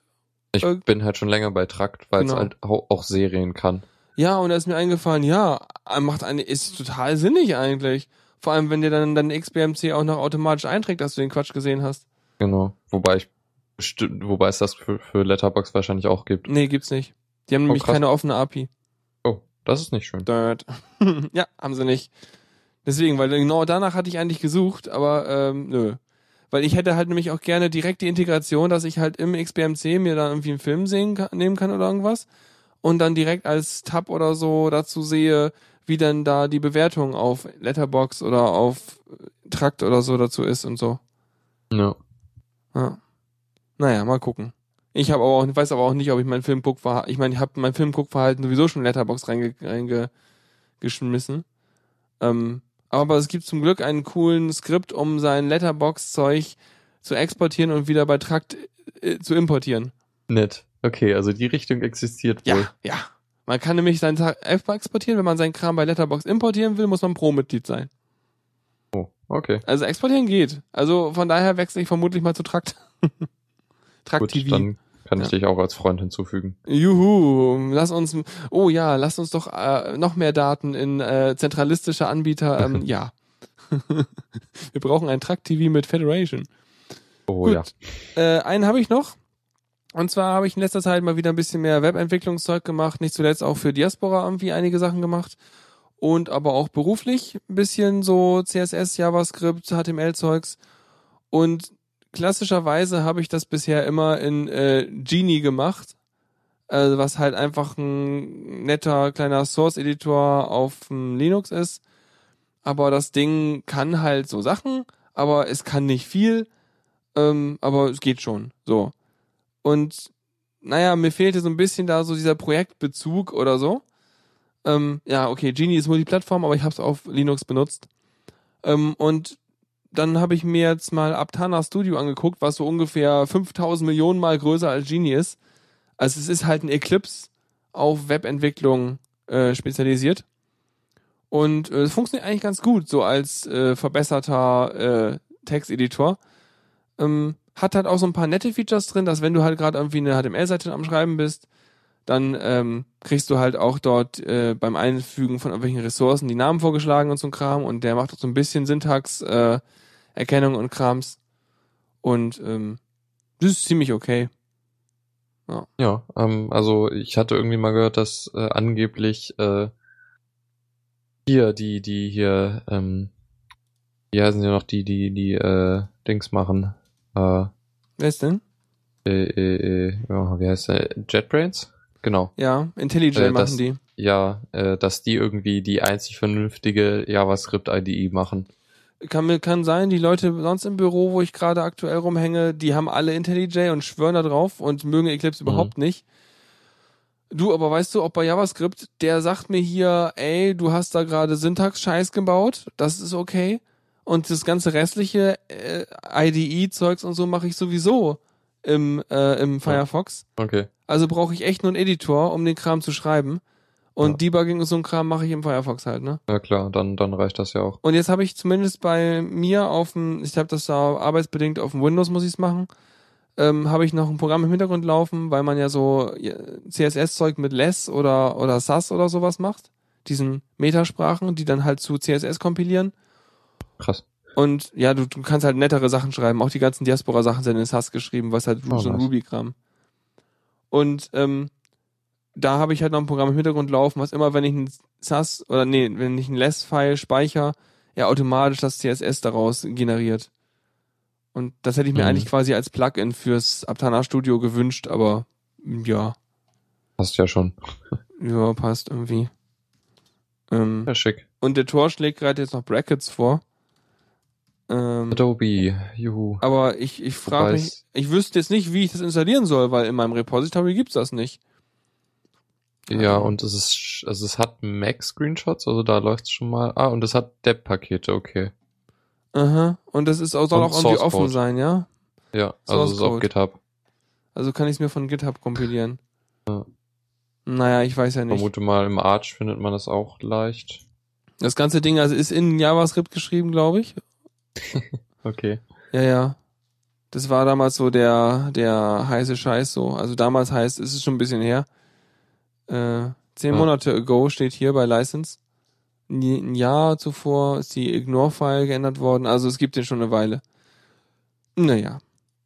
Ich Äh, bin halt schon länger bei Trakt, weil es genau. halt auch, Serien kann. Ja, und da ist mir eingefallen, ja, macht eine, ist total sinnig eigentlich. Vor allem, wenn dir dann dein XBMC auch noch automatisch einträgt, dass du den Quatsch gesehen hast. Genau. Wobei ich wobei es das für, für Letterbox wahrscheinlich auch gibt. Nee, gibt's nicht. Die haben Oh, nämlich krass. keine offene API. Oh, das ist nicht schön. Dirt. ja, haben sie nicht. Deswegen, weil genau danach hatte ich eigentlich gesucht, aber ähm, nö. Weil ich hätte halt nämlich auch gerne direkt die Integration, dass ich halt im XBMC mir dann irgendwie einen Film sehen nehmen kann oder irgendwas und dann direkt als Tab oder so dazu sehe, wie dann da die Bewertung auf Letterbox oder auf Trakt oder so dazu ist und so. Ja. Ja. Naja, mal gucken. Ich habe aber auch, weiß aber auch nicht, ob ich mein Filmguckverhalten, ich meine, ich habe mein Filmguckverhalten sowieso schon in Letterbox reinge, reinge geschmissen. Ähm, aber es gibt zum Glück einen coolen Skript, um sein Letterbox-Zeug zu exportieren und wieder bei Trakt äh, zu importieren. Nett. Okay, also die Richtung existiert wohl. Ja, ja. Man kann nämlich sein Ta- F exportieren, wenn man seinen Kram bei Letterbox importieren will, muss man Pro-Mitglied sein. Oh, okay. Also exportieren geht. Also von daher wechsle ich vermutlich mal zu Trakt. Trakt Gut, TV. dann kann ich Ja. dich auch als Freund hinzufügen. Juhu, lass uns, oh ja, lass uns doch äh, noch mehr Daten in äh, zentralistische Anbieter, ähm, ja. Wir brauchen ein Truck TV mit Federation. Oh Gut. ja. Äh, einen habe ich noch. Und zwar habe ich in letzter Zeit mal wieder ein bisschen mehr Webentwicklungszeug gemacht, nicht zuletzt auch für Diaspora irgendwie einige Sachen gemacht. Und aber auch beruflich ein bisschen so CSS, JavaScript, HTML-Zeugs. Und klassischerweise habe ich das bisher immer in äh, Genie gemacht. Also was halt einfach ein netter kleiner Source-Editor auf Linux ist. Aber das Ding kann halt so Sachen, aber es kann nicht viel. Ähm, aber es geht schon. So. Und naja, mir fehlte so ein bisschen da so dieser Projektbezug oder so. Ähm, ja, okay, Genie ist Multiplattform, aber ich habe es auf Linux benutzt. Ähm, und dann habe ich mir jetzt mal Aptana Studio angeguckt, was so ungefähr 5000 Millionen Mal größer als Genie ist. Also es ist halt ein Eclipse auf Webentwicklung äh, spezialisiert. Und äh, es funktioniert eigentlich ganz gut, so als äh, verbesserter äh, Texteditor. Ähm, hat halt auch so ein paar nette Features drin, dass wenn du halt gerade irgendwie eine HTML-Seite am Schreiben bist, dann ähm, kriegst du halt auch dort äh, beim Einfügen von irgendwelchen Ressourcen die Namen vorgeschlagen und so ein Kram und der macht auch so ein bisschen Syntax, äh, Erkennung und Krams. Und ähm, das ist ziemlich okay. Ja, ähm, also ich hatte irgendwie mal gehört, dass äh, angeblich äh, hier die, die hier, ähm, wie heißen sie noch, die, die, die äh, Dings machen. Äh, Wer ist denn? äh, äh, äh, ja, wie heißt der? JetBrains? Genau. Ja, IntelliJ Äh, machen das- die. Ja, äh, dass die irgendwie die einzig vernünftige JavaScript-IDE machen. Kann, kann sein, die Leute sonst im Büro, wo ich gerade aktuell rumhänge, die haben alle IntelliJ und schwören da drauf und mögen Eclipse Mhm. überhaupt nicht. Du, aber weißt du, auch bei JavaScript, der sagt mir hier, ey, du hast da gerade Syntax-Scheiß gebaut, das ist okay. Und das ganze restliche äh, IDE-Zeugs und so mache ich sowieso im, äh, im Firefox. Okay. Also brauche ich echt nur einen Editor, um den Kram zu schreiben. Und Ja. Debugging und so ein Kram mache ich im Firefox halt, ne? Ja klar, dann, dann reicht das ja auch. Und jetzt habe ich zumindest bei mir auf dem, ich habe das da arbeitsbedingt auf dem Windows muss ich es machen, ähm, habe ich noch ein Programm im Hintergrund laufen, weil man ja so CSS-Zeug mit Less oder oder SAS oder sowas macht. diesen Metasprachen, die dann halt zu CSS kompilieren. Krass. Und ja, du, du kannst halt nettere Sachen schreiben. Auch die ganzen Diaspora-Sachen sind in SAS geschrieben, was halt Oh, so ein. Ruby-Kram. Und ähm, da habe ich halt noch ein Programm im Hintergrund laufen, was immer, wenn ich ein SAS oder nee, wenn ich ein Less-File speichere, er automatisch das CSS daraus generiert. Und das hätte ich mir Mhm. eigentlich quasi als Plugin fürs Aptana Studio gewünscht, aber ja, Hast ja schon. ja, passt irgendwie. Ähm, Ja, schick. und der Tor schlägt gerade jetzt noch Brackets vor. Ähm, Adobe, juhu. aber ich, ich frage mich, es- ich wüsste jetzt nicht, wie ich das installieren soll, weil in meinem Repository gibt's das nicht. Ja, und es ist, also es hat Mac-Screenshots, also da läuft's schon mal. Ah, und es hat Deb-Pakete, okay. Aha. Und das ist auch, soll Und auch irgendwie offen sein, ja? Ja, also es ist auf. GitHub. Also kann ich es mir von GitHub kompilieren. Ja. Naja, ich weiß ja nicht. Vermute mal, im Arch findet man das auch leicht. Das ganze Ding, also ist in JavaScript geschrieben, glaube ich. Okay. Ja, ja. Das war damals so der, der heiße Scheiß so. Also damals heißt, es ist schon ein bisschen her. Äh, zehn. Monate ago steht hier bei License. Ein Jahr zuvor ist die Ignore-File geändert worden. Also es gibt den schon eine Weile. Naja,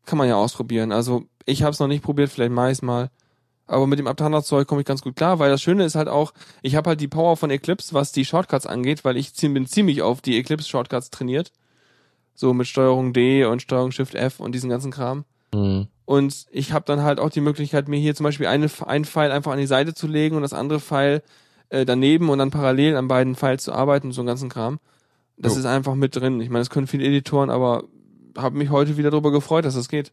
kann man ja ausprobieren. Also ich habe es noch nicht probiert, vielleicht mache ich's mal. Aber mit dem Aptana-Zeug komme ich ganz gut klar, weil das Schöne ist halt auch, ich habe halt die Power von Eclipse, was die Shortcuts angeht, weil ich bin ziemlich auf die Eclipse-Shortcuts trainiert. So mit Steuerung D und Steuerung Shift F und diesen ganzen Kram. Hm. Und ich habe dann halt auch die Möglichkeit, mir hier zum Beispiel eine, ein File einfach an die Seite zu legen und das andere File äh, daneben und dann parallel an beiden Files zu arbeiten, so einen ganzen Kram. Das Jo. ist einfach mit drin. Ich meine, das können viele Editoren, aber habe mich heute wieder darüber gefreut, dass das geht.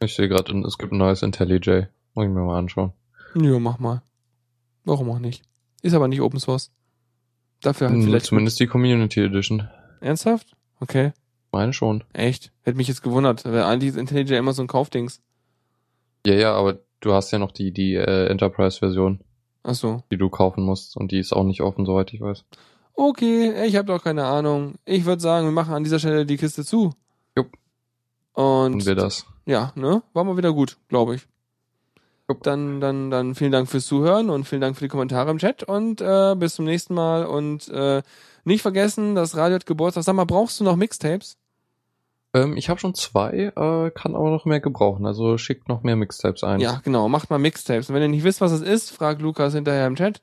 Ich sehe gerade, es gibt ein neues IntelliJ. Muss ich mir mal anschauen. Ja, mach mal. Warum auch nicht? Ist aber nicht Open Source. Dafür halt vielleicht. Zumindest die Community Edition. Ernsthaft? Okay. Meine schon. Echt? Hätte mich jetzt gewundert. Weil eigentlich ist IntelliJ immer so ein Kaufdings. Ja, ja, aber du hast ja noch die, die äh, Enterprise-Version, Ach so. die du kaufen musst. Und die ist auch nicht offen, soweit ich weiß. Okay, ich habe doch keine Ahnung. Ich würde sagen, wir machen an dieser Stelle die Kiste zu. Jupp. Und Und wir das. ja, ne? War mal wieder gut, glaube ich. Jupp. Dann, dann, dann vielen Dank fürs Zuhören und vielen Dank für die Kommentare im Chat und äh, bis zum nächsten Mal. Und äh, nicht vergessen, das Radio hat Geburtstag. Sag mal, brauchst du noch Mixtapes? Ähm, ich habe schon zwei, äh, kann aber noch mehr gebrauchen. Also schickt noch mehr Mixtapes ein. Ja, genau, macht mal Mixtapes. Und wenn ihr nicht wisst, was es ist, fragt Lukas hinterher im Chat.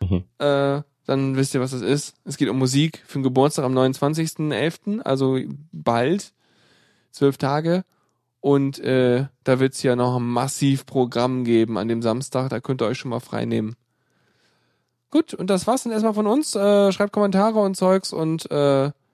Mhm. Äh, dann wisst ihr, was es ist. Es geht um Musik für den Geburtstag am 29.11., also bald, zwölf Tage. Und äh, da wird's ja noch ein massiv Programm geben an dem Samstag, da könnt ihr euch schon mal frei nehmen. Gut, und das war's dann erstmal von uns. Äh, schreibt Kommentare und Zeugs und äh,